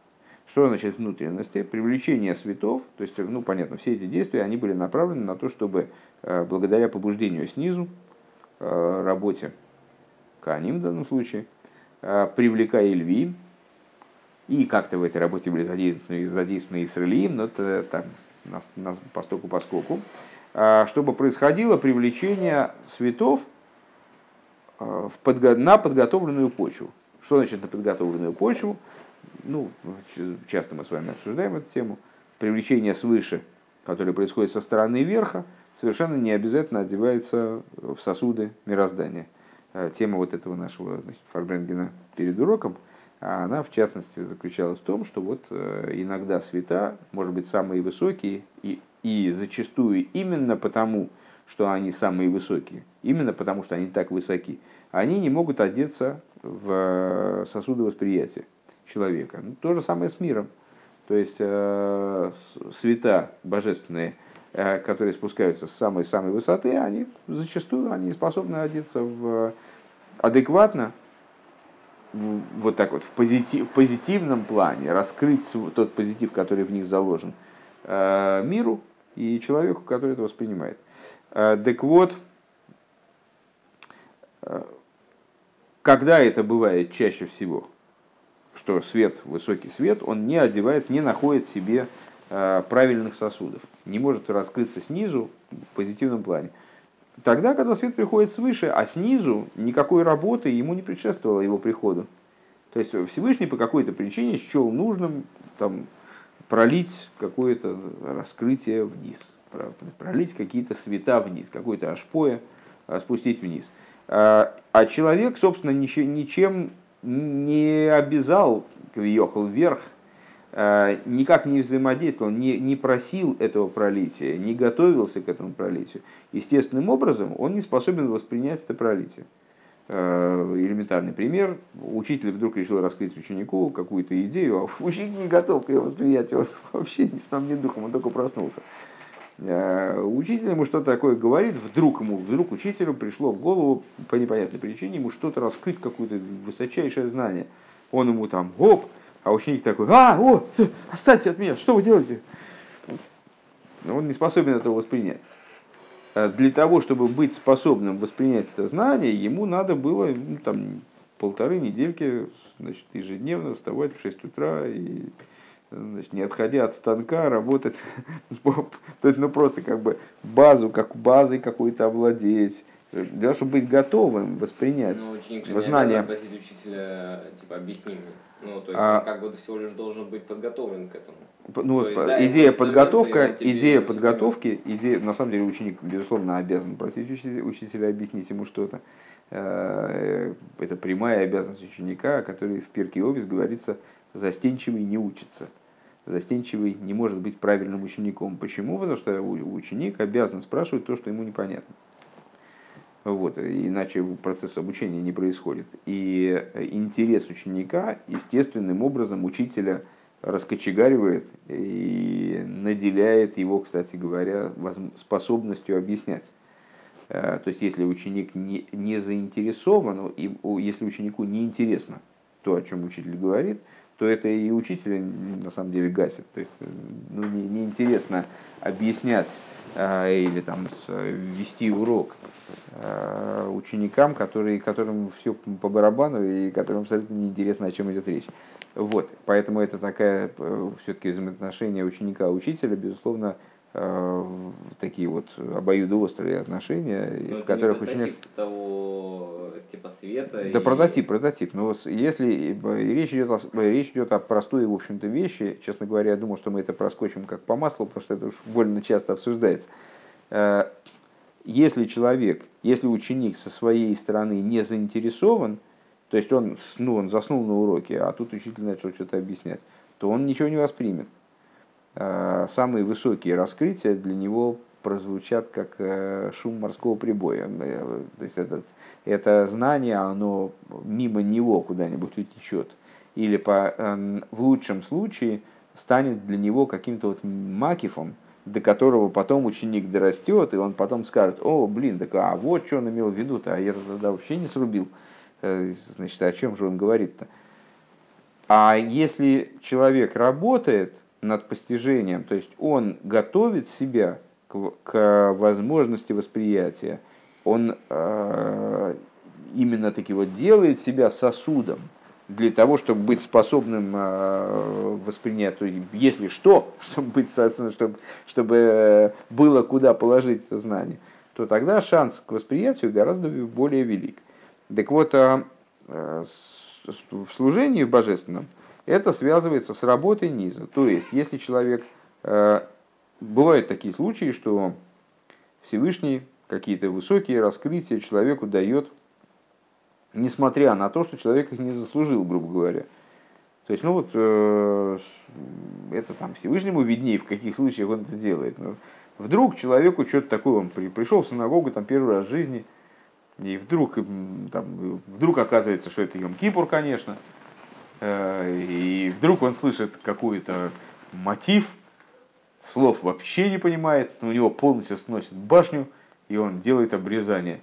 A: Что значит внутренности? Привлечение светов, то есть, ну, понятно, все эти действия, они были направлены на то, чтобы благодаря побуждению снизу, работе Каним в данном случае – привлекая льви, и как-то в этой работе были задействованы, задействованы Исраилим, но это там нас, нас постоку поскольку, чтобы происходило привлечение цветов в подго... на подготовленную почву. Что значит на подготовленную почву? Ну, часто мы с вами обсуждаем эту тему. Привлечение свыше, которое происходит со стороны верха, совершенно не обязательно одевается в сосуды мироздания. Тема вот этого нашего значит, Фарбренгена перед уроком, она в частности заключалась в том, что вот э, иногда света, может быть, самые высокие, и, и зачастую именно потому, что они самые высокие, именно потому, что они так высоки, они не могут одеться в сосуды восприятия человека. Ну, то же самое с миром. То есть э, света божественные, э, которые спускаются с самой-самой высоты, они зачастую они способны одеться в адекватно, в, вот так вот, в, позитив, в позитивном плане, раскрыть тот позитив, который в них заложен, э, миру и человеку, который это воспринимает. Э, так вот, э, когда это бывает чаще всего? Что свет, высокий свет, он не одевается, не находит в себе правильных сосудов, не может раскрыться снизу в позитивном плане. Тогда, когда свет приходит свыше, а снизу никакой работы ему не предшествовало его приходу. То есть Всевышний по какой-то причине счел нужным там, пролить какое-то раскрытие вниз, пролить какие-то света вниз, какое-то ашпоя спустить вниз. А, а человек, собственно, ничем не обязал въехал вверх, никак не взаимодействовал, не, не просил этого пролития, не готовился к этому пролитию. Естественным образом он не способен воспринять это пролитие. А, элементарный пример. Учитель вдруг решил раскрыть ученику какую-то идею, а ученик не готов к ее восприятию. Он вообще ни с нам, ни духом, он только проснулся. Э, учитель ему что-то такое говорит, вдруг ему, вдруг учителю пришло в голову по непонятной причине ему что-то раскрыть, какое-то высочайшее знание. Он ему там, оп, а ученик такой, а, о, останьте от меня, что вы делаете? Он не способен этого воспринять. Э, для того, чтобы быть способным воспринять это знание, ему надо было ну, там, полторы недельки значит, ежедневно вставать в 6 утра и значит, не отходя от станка, работать, то есть, ну, просто как бы базу, как базой какой-то овладеть, для того, чтобы быть готовым воспринять
B: ну, ученик
A: же знание.
B: Не просить учителя, типа, объясни мне. Ну, то есть, а, он как бы всего лишь должен быть подготовлен к этому.
A: Ну, есть, да, идея подготовка, идея подготовки, идея, на самом деле ученик, безусловно, обязан просить учителя, учителя объяснить ему что-то. Э, это прямая обязанность ученика, который в Перке Овис говорится, застенчивый не учится. Застенчивый не может быть правильным учеником. Почему? Потому что ученик обязан спрашивать то, что ему непонятно. Вот, иначе процесс обучения не происходит. И интерес ученика естественным образом учителя раскочегаривает и наделяет его, кстати говоря, способностью объяснять. Э, то есть, если ученик не, не заинтересован, и если ученику не интересно то, о чем учитель говорит, то это и учителя на самом деле гасит. То есть ну, не, неинтересно объяснять э, или там вести урок э, ученикам, которые, которым все по барабану и которым абсолютно неинтересно, о чем идет речь. Вот, поэтому это такая э, все-таки взаимоотношение ученика-учителя, безусловно, Э, такие вот обоюдоострые отношения, Но ну, в которых очень...
B: того типа света.
A: Да, и... прототип, прототип. Но если речь идет, о, речь идет о простой, в общем-то, вещи, честно говоря, я думал, что мы это проскочим как по маслу, потому что это больно часто обсуждается. Э, если человек, если ученик со своей стороны не заинтересован, то есть он, ну, он заснул на уроке, а тут учитель начал что-то объяснять, то он ничего не воспримет. Э, самые высокие раскрытия для него прозвучат как э, шум морского прибоя. Э, то есть это, это знание, оно мимо него куда-нибудь утечет. Или по, в лучшем случае станет для него каким-то вот макифом, до которого потом ученик дорастет, и он потом скажет, о, блин, так а вот что он имел в виду-то, а я тогда вообще не срубил. Значит, о чем же он говорит-то? А если человек работает, над постижением, то есть он готовит себя к, к возможности восприятия, он э, именно таки вот делает себя сосудом для того, чтобы быть способным воспринять, если что, чтобы, быть, чтобы, чтобы было куда положить это знание, то тогда шанс к восприятию гораздо более велик. Так вот, в служении в божественном это связывается с работой низа. То есть, если человек... Бывают такие случаи, что Всевышний какие-то высокие раскрытия человеку дает, несмотря на то, что человек их не заслужил, грубо говоря. То есть, ну вот, э, это там Всевышнему виднее, в каких случаях он это делает. Но вдруг человеку что-то такое, он при, пришел в синагогу там первый раз в жизни, и вдруг, там, вдруг оказывается, что это Йом-Кипур, конечно, э, и вдруг он слышит какой-то мотив, слов вообще не понимает, у него полностью сносит башню, и он делает обрезание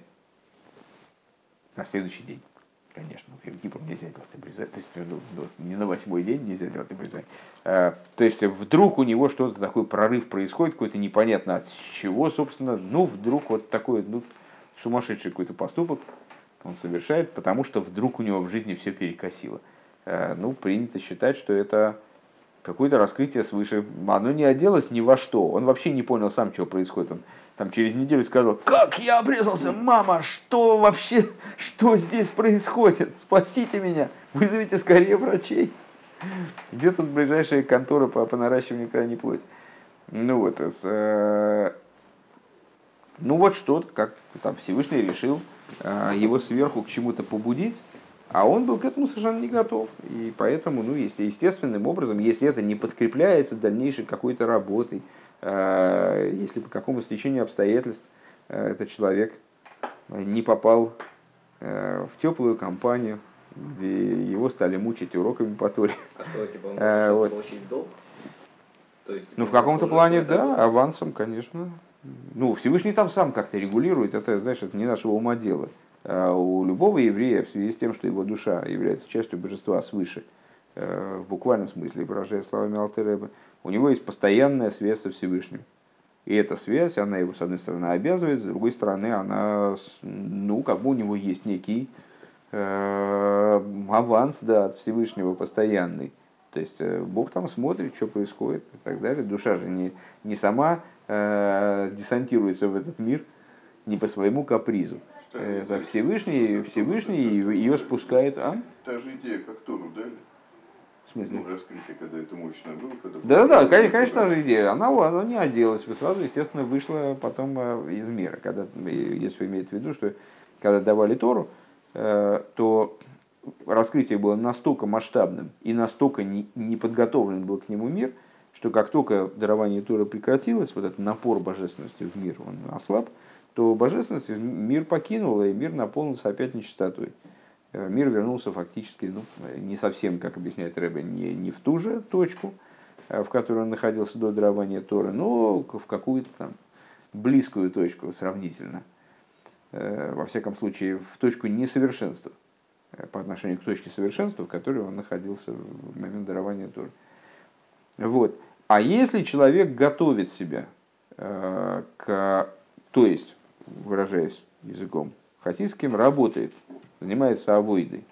A: на следующий день. Конечно, в Кипр нельзя делать обрезание, то есть ну, ну, не на восьмой день нельзя делать обрезание. А, то есть вдруг у него что-то такой прорыв происходит, какой-то непонятно от чего, собственно, ну вдруг вот такой ну, сумасшедший какой-то поступок он совершает, потому что вдруг у него в жизни все перекосило. А, ну, принято считать, что это какое-то раскрытие свыше. Оно не оделось ни во что. Он вообще не понял сам, что происходит. Он там через неделю сказал, как я обрезался, мама, что вообще, что здесь происходит? Спасите меня, вызовите скорее врачей. Где тут ближайшая контора по, по наращиванию крайней плоти? Ну вот, э, ну вот что-то, как там Всевышний решил э, его сверху к чему-то побудить, а он был к этому совершенно не готов. И поэтому, ну, если естественным образом, если это не подкрепляется дальнейшей какой-то работой, э, если по какому стечению обстоятельств э, этот человек не попал э, в теплую компанию, где его стали мучить уроками по Торе.
B: А что, типа, он а, вот. получить долг?
A: есть, ну, в каком-то плане, да, авансом, конечно. Ну, Всевышний там сам как-то регулирует, это, знаешь, это не нашего ума дело. А у любого еврея в связи с тем, что его душа является частью божества свыше, э, в буквальном смысле, выражая словами Алтереба, у него есть постоянная связь со Всевышним. И эта связь, она его, с одной стороны, обязывает, с другой стороны, она, ну, как бы у него есть некий э, аванс да, от Всевышнего постоянный. То есть э, Бог там смотрит, что происходит и так далее. Душа же не, не сама э, десантируется в этот мир, не по своему капризу. Это Всевышний, Всевышний ее спускает, а?
C: Та же идея, как Тору дали.
A: В смысле?
C: Ну, раскрытие, когда это мощное было. Когда
A: да, да, конечно, конечно, та же идея. Она, она не оделась, сразу, естественно, вышла потом э, из мира. Когда, если иметь в виду, что когда давали Тору, э, то раскрытие было настолько масштабным и настолько не, не подготовлен был к нему мир, что как только дарование Тора прекратилось, вот этот напор божественности в мир, он ослаб, то божественность мир покинула, и мир наполнился опять нечистотой. Э, мир вернулся фактически, ну, не совсем, как объясняет Рэбе, не, не в ту же точку, э, в которой он находился до дарования Торы, но в какую-то там близкую точку сравнительно. Э, во всяком случае, в точку несовершенства по отношению к точке совершенства, в которой он находился в момент дарования Торы. Вот. А если человек готовит себя к... То есть, выражаясь языком хасидским, работает, занимается авойдой,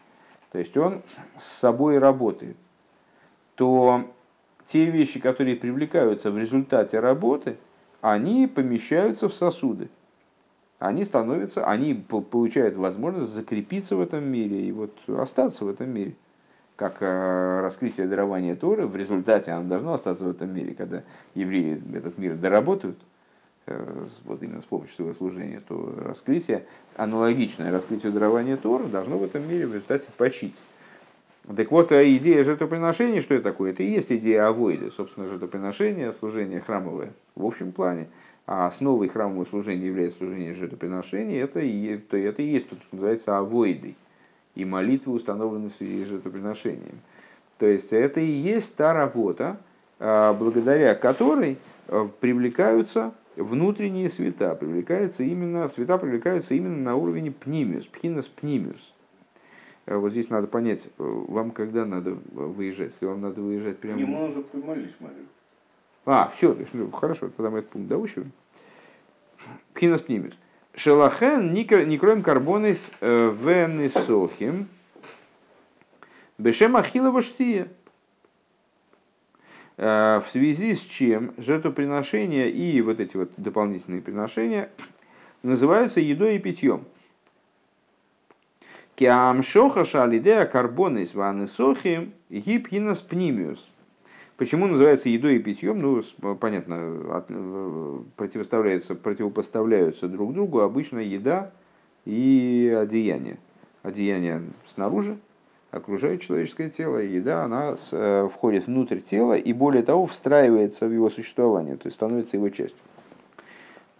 A: то есть он с собой работает, то те вещи, которые привлекаются в результате работы, они помещаются в сосуды. Они становятся, они получают возможность закрепиться в этом мире и вот остаться в этом мире. Как э, раскрытие дарования Торы, в результате оно должно остаться в этом мире, когда евреи этот мир доработают – вот именно с помощью своего служения, то раскрытие, аналогичное раскрытию дарования Тора, должно в этом мире в результате почить. Так вот, а идея жертвоприношения, что это такое? Это и есть идея авойды, собственно, жертвоприношения, служение храмовое в общем плане, а основой храмового служения является служение жертвоприношения, это и, то это и есть то, что называется авойдой, и молитвы установлены в связи с жертвоприношением. То есть это и есть та работа, а, благодаря которой э, привлекаются внутренние света привлекаются именно, света привлекаются именно на уровне пнимиус, пхинас пнимиус. Э, вот здесь надо понять, э, вам когда надо выезжать, если вам надо выезжать прямо...
C: Не, мы уже поймали, смотрю.
A: А, все, ну, хорошо, тогда мы этот пункт доучиваем. Пхинас пнимиус. Шелахен не кроем карбонис венесохим бешем ахилова штия. В связи с чем жертвоприношения и вот эти вот дополнительные приношения называются едой и питьем. Киам шоха шалидея карбонис ванесохим гипхинас пнимиус. Почему называется едой и питьем? Ну, понятно, от, э, противоставляются, противопоставляются друг другу обычно еда и одеяние. Одеяние снаружи, окружает человеческое тело, и еда, она э, входит внутрь тела и, более того, встраивается в его существование, то есть становится его частью.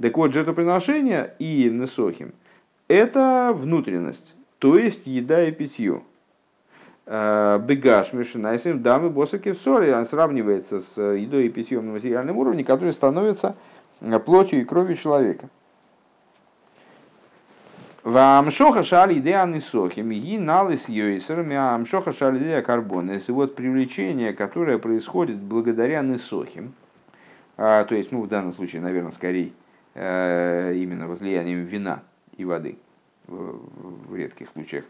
A: Так вот, жертвоприношение и несохим – это внутренность, то есть еда и питье. Э, Бегаш Мишинайсим дамы босаки в соли, он сравнивается с едой и питьем на материальном уровне, который становится э, плотью и кровью человека. Вамшоха шали идея нисохим, и налыс йойсерами, амшоха шали идея карбонес. И вот привлечение, которое происходит благодаря нисохим, а, то есть, ну, в данном случае, наверное, скорее э, именно возлиянием вина и воды в, редких случаях,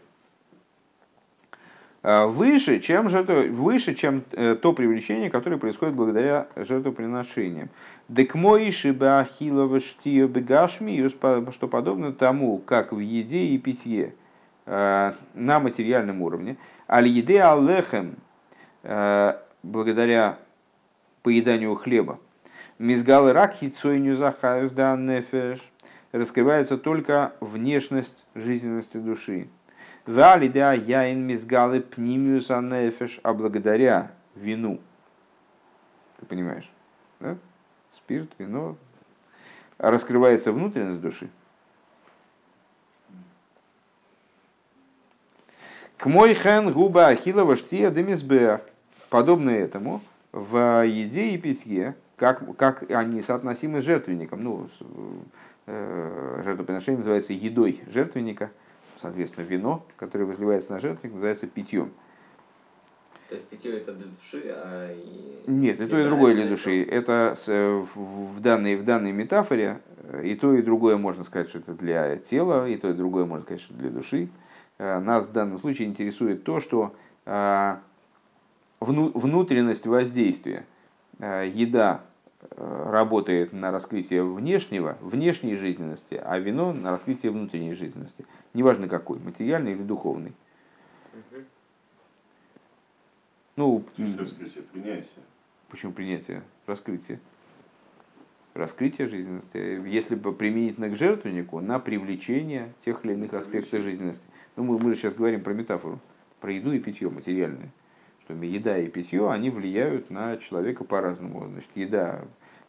A: выше, чем, жертва, выше, чем э, то привлечение, которое происходит благодаря жертвоприношениям. Дек моиши бахилова штио что подобно тому, как в еде и питье э, на материальном уровне, аль еде аллехем, благодаря поеданию хлеба, мизгалы рак хитсойню захаюс да нефеш, раскрывается только внешность жизненности души. Валида яин мизгалы пнимиус анефеш, а благодаря вину, ты понимаешь, да? спирт, вино, раскрывается внутренность души. К мой хэн губа ахилова штия демизбеах. Подобно этому в еде и питье, как, как они соотносимы с жертвенником. Ну, э, жертвоприношение называется едой жертвенника – соответственно, вино, которое возливается на жертвенник, называется питьем.
B: То есть питье это для души, а
A: Нет, и то, и другое для души. Это в данной, в данной метафоре э, и то, и другое можно сказать, что это для тела, и то, и другое можно сказать, что для души. Э, нас в данном случае интересует то, что э, внутренность воздействия, еда работает на раскрытие внешнего, внешней жизненности, а вино на раскрытие внутренней жизненности. Неважно какой, материальный или духовный.
C: Ну, раскрытие, принятие.
A: Почему принятие? Раскрытие. Раскрытие жизненности. Если бы применительно к жертвеннику, на привлечение тех или иных аспектов жизненности. Ну, мы, мы же сейчас говорим про метафору, про еду и питье материальное. Что еда и питье, они влияют на человека по-разному. Значит, еда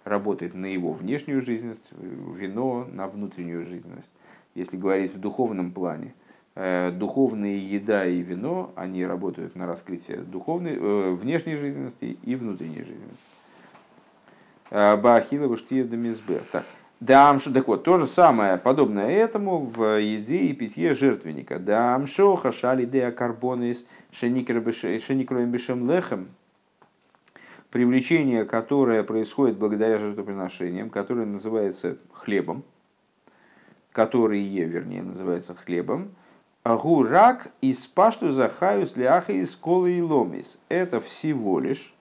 A: работает на его внешнюю жизненность, вино на внутреннюю жизненность. Если говорить в духовном плане, э, духовная еда и вино, они работают на раскрытие духовной, э, внешней жизненности и внутренней жизненности. Э, Бахила Буштия Дамизбе. Так. Дамшу, так вот, то же самое, подобное этому в еде и питье жертвенника. Дамшо хашали деа карбонис шеникроем бешем лехем. Привлечение, которое происходит благодаря жертвоприношениям, которое называется хлебом, которые, вернее, называется хлебом, Гурак из пашту захаюс ляха из колы и ломис. Это всего лишь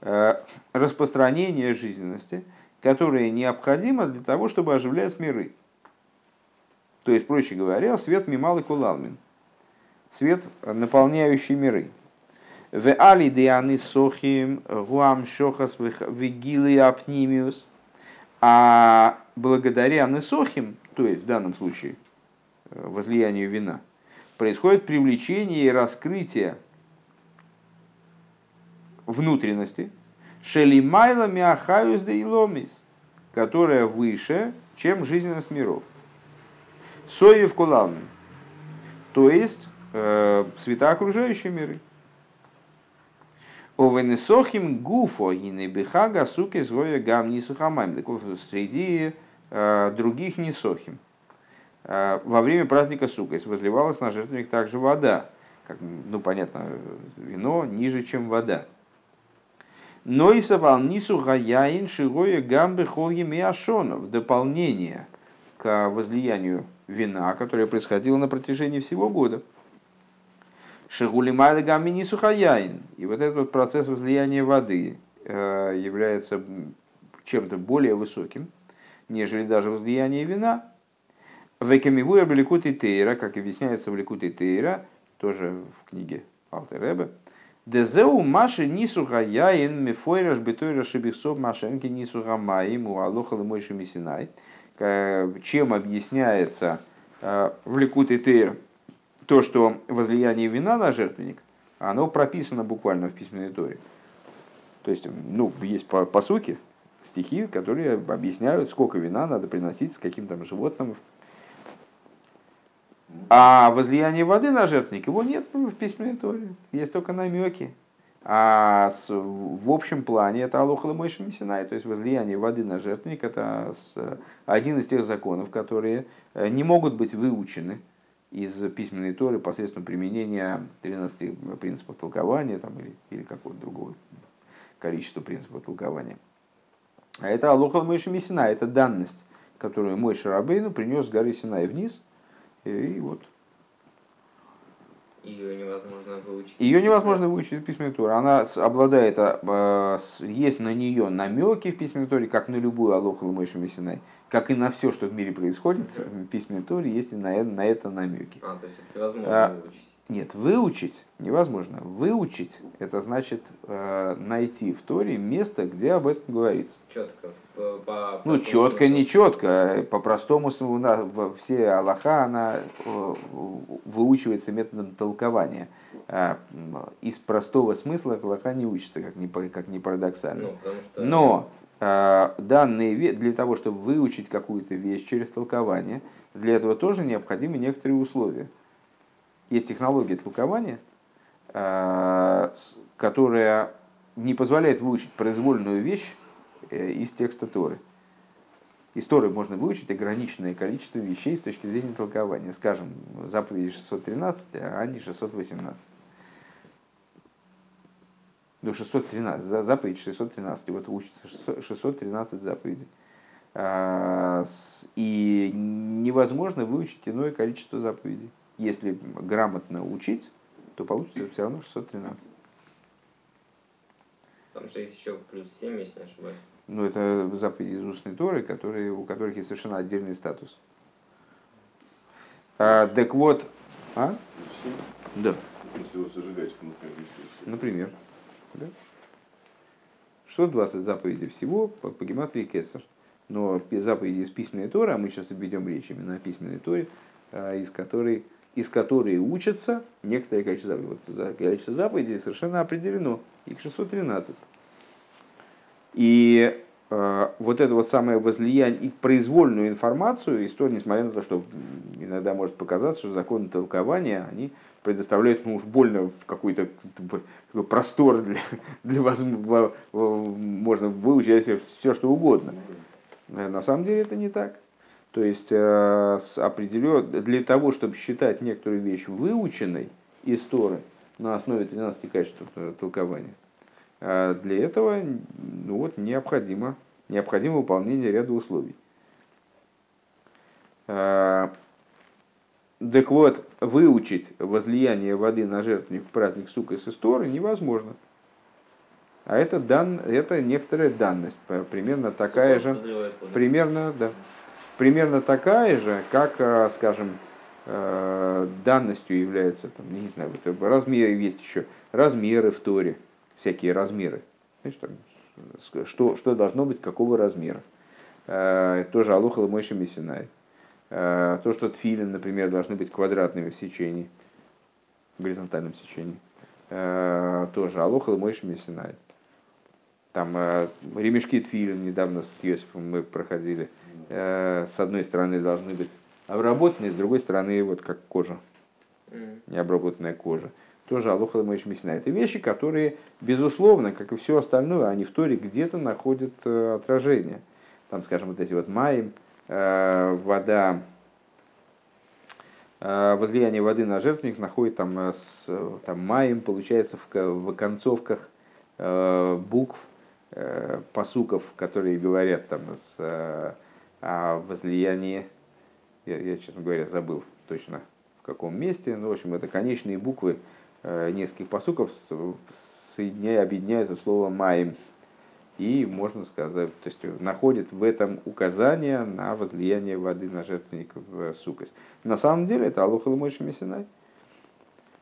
A: э, распространение жизненности, которое необходимо для того, чтобы оживлять миры. То есть, проще говоря, свет мимал кулалмин. Свет, наполняющий миры. В али дианы сохим гуам шохас вигилы апнимиус. А благодаря несохим, то есть в данном случае э, возлиянию вина, происходит привлечение и раскрытие внутренности шелимайла миахаюс де иломис, которая выше, чем жизненность миров. Соев кулалми, то есть э, света окружающие миры. Овенесохим гуфо и небихага суки зоя гам нисухамайм. Среди Э, других несохим. Э, во время праздника Суккот возливалась на жертвенник также вода. Как, ну, понятно, вино ниже, чем вода. Но и совал нису гаяин шигоя гамбы холги миашона. В дополнение к возлиянию вина, которое происходило на протяжении всего года. Шигули Майлегамини Сухаяин. И вот этот вот процесс возлияния воды э, является чем-то более высоким, нежели даже возлияние вина. Векамивуя Беликут и Тейра, как объясняется в Ликут и Тейра, тоже в книге Алтеребе. Дезеу маши нисуха яин мифойраш бетойра шибихсов машенки нисуха маим у алохал мойши мисинай. Чем объясняется э, в Ликут и Тейра то, что возлияние вина на жертвенник, оно прописано буквально в письменной торе. То есть, ну, есть по, стихи, которые объясняют, сколько вина надо приносить с каким то животным. А возлияние воды на жертвенник, его нет в письменной торе. Есть только намеки. А с, в общем плане это Алоха Мойши Мисинай, то есть возлияние воды на жертвенник, это с, один из тех законов, которые э, не могут быть выучены из письменной торы посредством применения 13 принципов толкования там, или, или какого-то другого количества принципов толкования. А это Алоха Мойши Мисина, это данность, которую мой Шарабейну принес с горы Синай вниз. И, и вот.
B: Ее невозможно выучить.
A: Ее невозможно выучить из письменной Торы. Она обладает, а, есть на нее намеки в письменной Торе, как на любую Алоху Мойши Мисинай как и на все, что в мире происходит, в письменной Торе есть и на, на это намеки.
B: А, то есть это невозможно а, выучить.
A: Нет, выучить невозможно. Выучить это значит э, найти в Торе место, где об этом говорится.
B: Четко. По, по,
A: ну, четко, смыслу. не четко. По-простому все Аллаха, она э, выучивается методом толкования. А из простого смысла Аллаха не учится, как ни, как ни парадоксально.
B: Ну, что...
A: Но Э, данные для того, чтобы выучить какую-то вещь через толкование, для этого тоже необходимы некоторые условия. Есть технология толкования, э, которая не позволяет выучить произвольную вещь э, из текста Торы. Из Торы можно выучить ограниченное количество вещей с точки зрения толкования. Скажем, заповеди 613, а не 618 ну, 613, заповедь 613, вот учится 613 заповедей. А, и невозможно выучить иное количество заповедей. Если грамотно учить, то получится все равно 613.
B: Потому что есть еще плюс 7, если не ошибаюсь.
A: Ну, это заповеди из устной Торы, которые, у которых есть совершенно отдельный статус. А, так вот... А? Да.
C: Если его сожигать,
A: например. Да? 620 заповедей всего по, по гематрии Кесар. Но заповеди из письменной Торы, а мы сейчас ведем речь именно о письменной Торе, а, из которой, из которой учатся некоторое количество заповедей. Вот количество заповедей совершенно определено. Их 613. И э, вот это вот самое возлияние и произвольную информацию, история, несмотря на то, что иногда может показаться, что законы толкования, они предоставляет ну уж больно какой-то простор для, для вас, можно выучить все что угодно. На самом деле это не так. То есть э, определен, для того, чтобы считать некоторую вещь выученной из Торы на основе 13 качеств толкования, э, для этого ну вот, необходимо, необходимо выполнение ряда условий. Э, так вот, выучить возлияние воды на жертвенник в праздник сука из истории невозможно. А это, дан, это некоторая данность, примерно такая же, примерно, да, примерно такая же, как, а, скажем, э, данностью является, там, не знаю, вот размеры есть еще, размеры в Торе, всякие размеры. Знаешь, там, что, что должно быть, какого размера. Э, тоже Алуха Мойши Мессинай. Э, то, что тфилин, например, должны быть квадратными в сечении, в горизонтальном сечении. Э, тоже Алоха и Мойши Мессинай. Там э, ремешки тфилин недавно с Йосифом мы проходили. С одной стороны должны быть обработанные, с другой стороны вот как кожа, необработанная кожа. Тоже Алоха Мойши Мессинай. Это вещи, которые, безусловно, как и все остальное, они в Торе где-то находят отражение. Там, скажем, вот эти вот маем, Э, вода, э, возлияние воды на жертвенник находит там, э, с, там маем, получается, в, в концовках букв, посуков, которые говорят там с, о возлиянии Я, я, честно говоря, забыл точно в каком месте. Ну, в общем, это конечные буквы э, нескольких посуков, соединяя, объединяются в слово «маем». И, можно сказать, то есть находит в этом указание на возлияние воды на жертвенник в сукость. На самом деле это Алоха Лумойши Мессинай.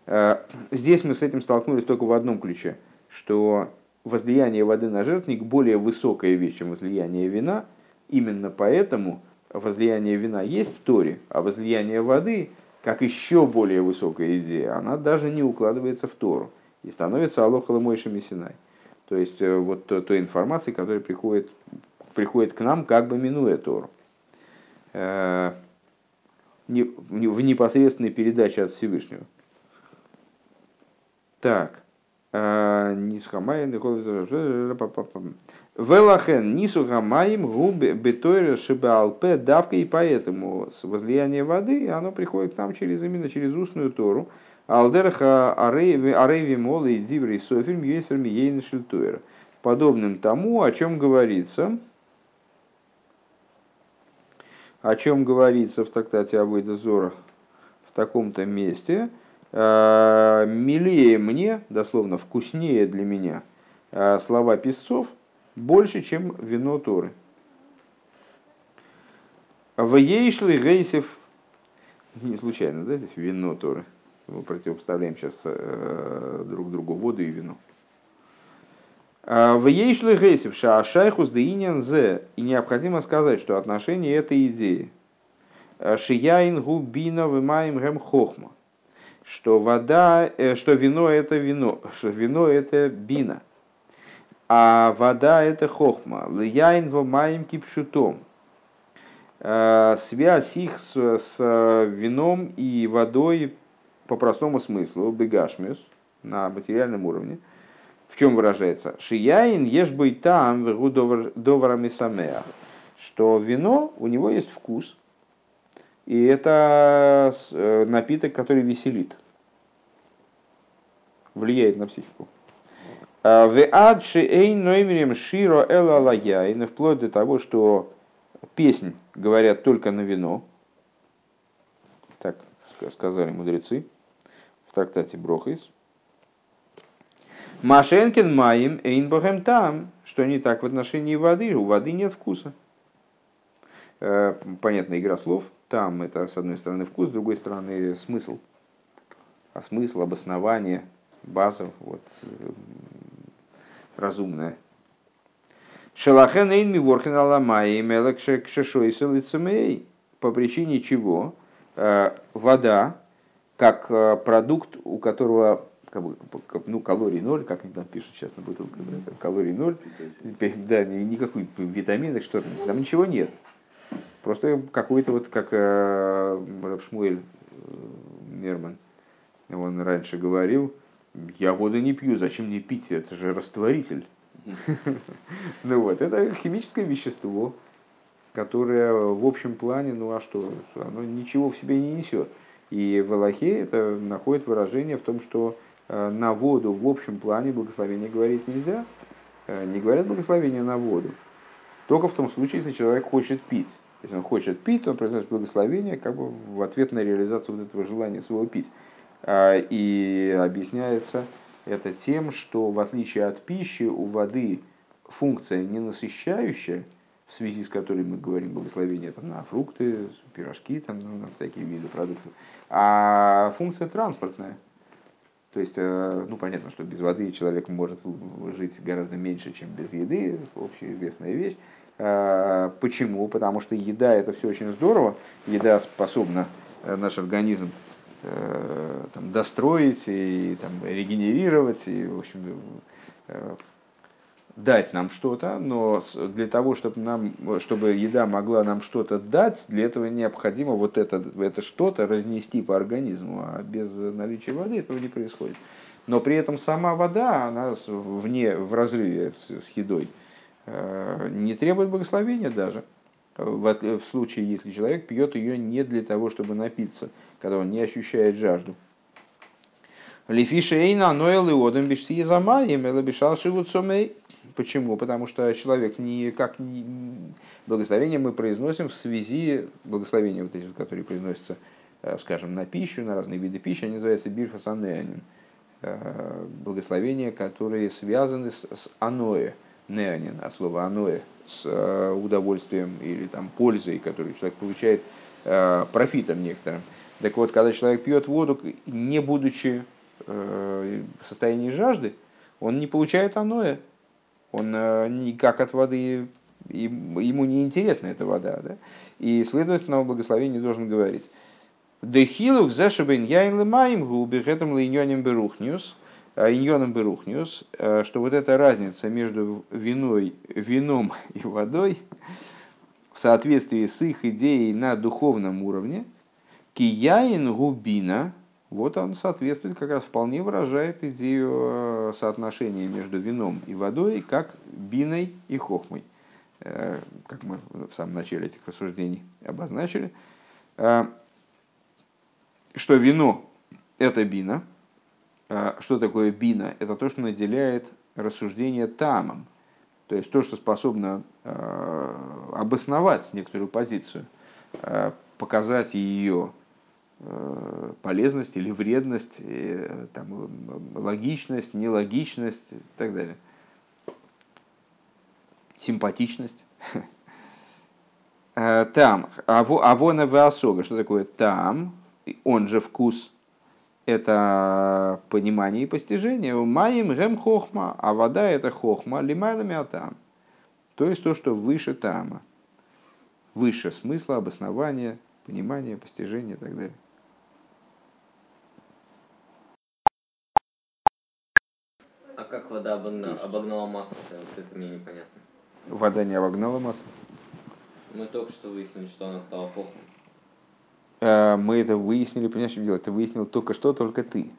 A: Э, здесь мы с этим столкнулись только в одном ключе, что возлияние воды на жертвенник более высокая вещь, чем возлияние вина. Именно поэтому возлияние вина есть в Торе, а возлияние воды, как еще более высокая идея, она даже не укладывается в Тору и становится Алоха Ламойша Мессинай. То есть э, вот той, информации, которая приходит, приходит к нам, как бы минуя Тору. Э, в непосредственной передаче от Всевышнего. Так. Э, Нисхамай, Велахен нисухамаем губы бетойра шибалпе давка, и поэтому возлияние воды, оно приходит к нам через именно через устную Тору. Алдерха арейви молы и диври софильм есерми ейн шильтуэр. Подобным тому, о чем говорится, о чем говорится в трактате Абойда Зора в таком-то месте – Э, милее мне, дословно вкуснее для меня, э, слова песцов больше, чем вино Торы. В Ейшли Гейсев, не случайно, да, здесь вино Торы. Мы противопоставляем сейчас э, друг другу воду и вино. В Ейшли Гейсев Шаашайхус Деинян Зе. И необходимо сказать, что отношение этой идеи. Шияин губина вымаем гэм хохма что вода, э, что вино это вино, что вино это бина, а вода это хохма. Лияин во маем кипшутом. Э, связь их с, с вином и водой по простому смыслу, бегашмиус, на материальном уровне, в чем выражается? Шияин ешь бы там доварами самеах, что вино, у него есть вкус, и это э, напиток, который веселит, влияет на психику. В адши эйн ноймерем широ эла лагяйн, вплоть до того, что песнь говорят только на вино. Так сказали мудрецы в трактате Брохис. Машенкин маим эйн богем там, что не так в отношении воды, у воды нет вкуса. Э, понятная игра слов. Там это, с одной стороны, вкус, с другой стороны, смысл. А смысл, обоснование, база вот, разумная. Шалахен эйн ворхен аламай мелек шешойсел и по причине чего э, вода, как э, продукт, у которого ну, калорий ноль, как они там пишут сейчас на бутылке, да, калорий ноль, да, никакой витаминов, что там, там ничего нет. Просто какой-то вот, как э, Шмуэль э, Мерман, он раньше говорил, я воду не пью, зачем мне пить, это же растворитель. Ну вот, это химическое вещество, которое в общем плане, ну а что, оно ничего в себе не несет. И в Аллахе это находит выражение в том, что э, на воду в общем плане благословение говорить нельзя. Э, не говорят благословение на воду. Только в том случае, если человек хочет пить. Если он хочет пить, он произносит благословение как бы в ответ на реализацию вот этого желания своего пить. А, и объясняется это тем, что в отличие от пищи у воды функция не насыщающая, в связи с которой мы говорим благословение там, на фрукты, пирожки, там, ну, на всякие виды продуктов, а функция транспортная. То есть, э, ну, понятно, что без воды человек может жить гораздо меньше, чем без еды, общеизвестная вещь. А, почему? Потому что еда это все очень здорово, еда способна э, наш организм Э, там, достроить и там, регенерировать, и, в общем, э, дать нам что-то, но для того, чтобы, нам, чтобы еда могла нам что-то дать, для этого необходимо вот это, это что-то разнести по организму, а без наличия воды этого не происходит. Но при этом сама вода, она вне, в разрыве с, с едой, э, не требует благословения даже в, в случае, если человек пьет ее не для того, чтобы напиться, когда он не ощущает жажду. Лифишейна, Ноэл и Одам Бишти Замаем, или Бишал Шивуцомей. Почему? Потому что человек не как не... благословение мы произносим в связи, благословения вот эти, которые произносятся, э, скажем, на пищу, на разные виды пищи, они называются бирхасанеанин. Э, благословения, которые связаны с, с аное, неанин, от слова аное, с э, удовольствием или там пользой, которую человек получает, профитом некоторым. Так вот, когда человек пьет воду, не будучи в состоянии жажды, он не получает аное, он э, никак от воды, ему не интересна эта вода. Да? И, следовательно, о благословении должен говорить. Дехилук зашибен яйн лемаим губи гэтым линьоним берухниус, э, иньоном берухниус, э, что вот эта разница между виной, вином и водой в соответствии с их идеей на духовном уровне, кияин губина, вот он соответствует, как раз вполне выражает идею э, соотношения между вином и водой, как биной и хохмой, э, как мы в самом начале этих рассуждений обозначили, э, что вино – это бина. Что такое бина? Это то, что наделяет рассуждение тамом, то есть то, что способно обосновать некоторую позицию, показать ее полезность или вредность, э, там, логичность, нелогичность и так далее. Симпатичность. Э, там, авона веосога, что такое там, он же вкус, это понимание и постижение. Маем гем хохма, а вода это хохма, лимайлами атам. То есть то, что выше тама, выше смысла, обоснования, понимания, постижения и так далее.
B: А как вода обогнала, обогнала масло? -то? Вот это мне непонятно.
A: Вода не обогнала масло.
B: Мы только что выяснили, что она стала похом.
A: А, мы это выяснили, понимаешь, что дело? Это выяснил только что, только ты.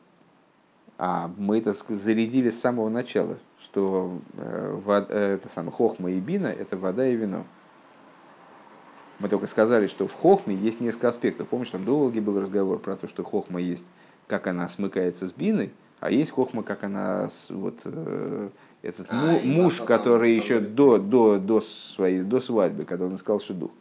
A: А мы это зарядили с самого начала, что э, вода, э, это самое, хохма и бина – это вода и вино. Мы только сказали, что в хохме есть несколько аспектов. Помнишь, там долгий был разговор про то, что хохма есть, как она смыкается с биной – а есть хохма, как она, вот, э, этот а, му, муж, который еще до, до, до, своей, до свадьбы, когда он искал шедух.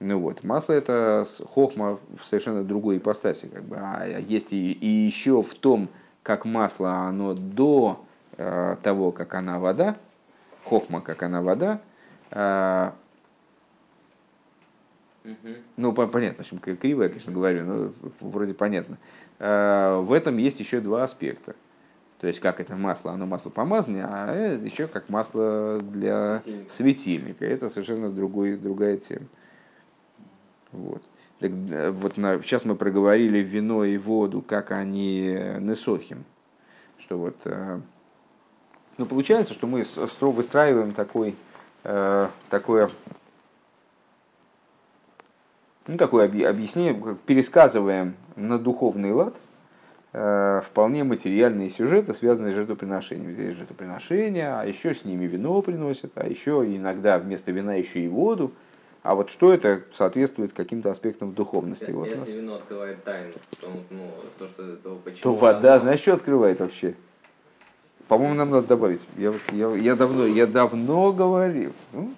A: Ну вот, масло это хохма в совершенно другой ипостаси. Как бы. А есть и, и еще в том, как масло, оно до э, того, как она вода, хохма, как она вода, э, ну, понятно, в общем, криво я, конечно, говорю, но вроде понятно. Э, в этом есть еще два аспекта. То есть, как это масло, оно масло помазанное, а еще как масло для светильника. светильника. Это совершенно другой, другая тема. Вот. Так, э, вот на, сейчас мы проговорили вино и воду, как они несохим. Что вот, э, ну, получается, что мы выстраиваем такой, такое ну, такое объяснение, пересказываем на духовный лад э, вполне материальные сюжеты, связанные с жертвоприношением. Здесь жертвоприношения, а еще с ними вино приносят, а еще иногда вместо вина еще и воду. А вот что это соответствует каким-то аспектам духовности?
B: Если
A: вот
B: вино открывает тайну, то, ну, то, что, то,
A: то вода, знаешь, что открывает вообще? По-моему, нам надо добавить. Я, я, я, давно, я давно говорил. Ну,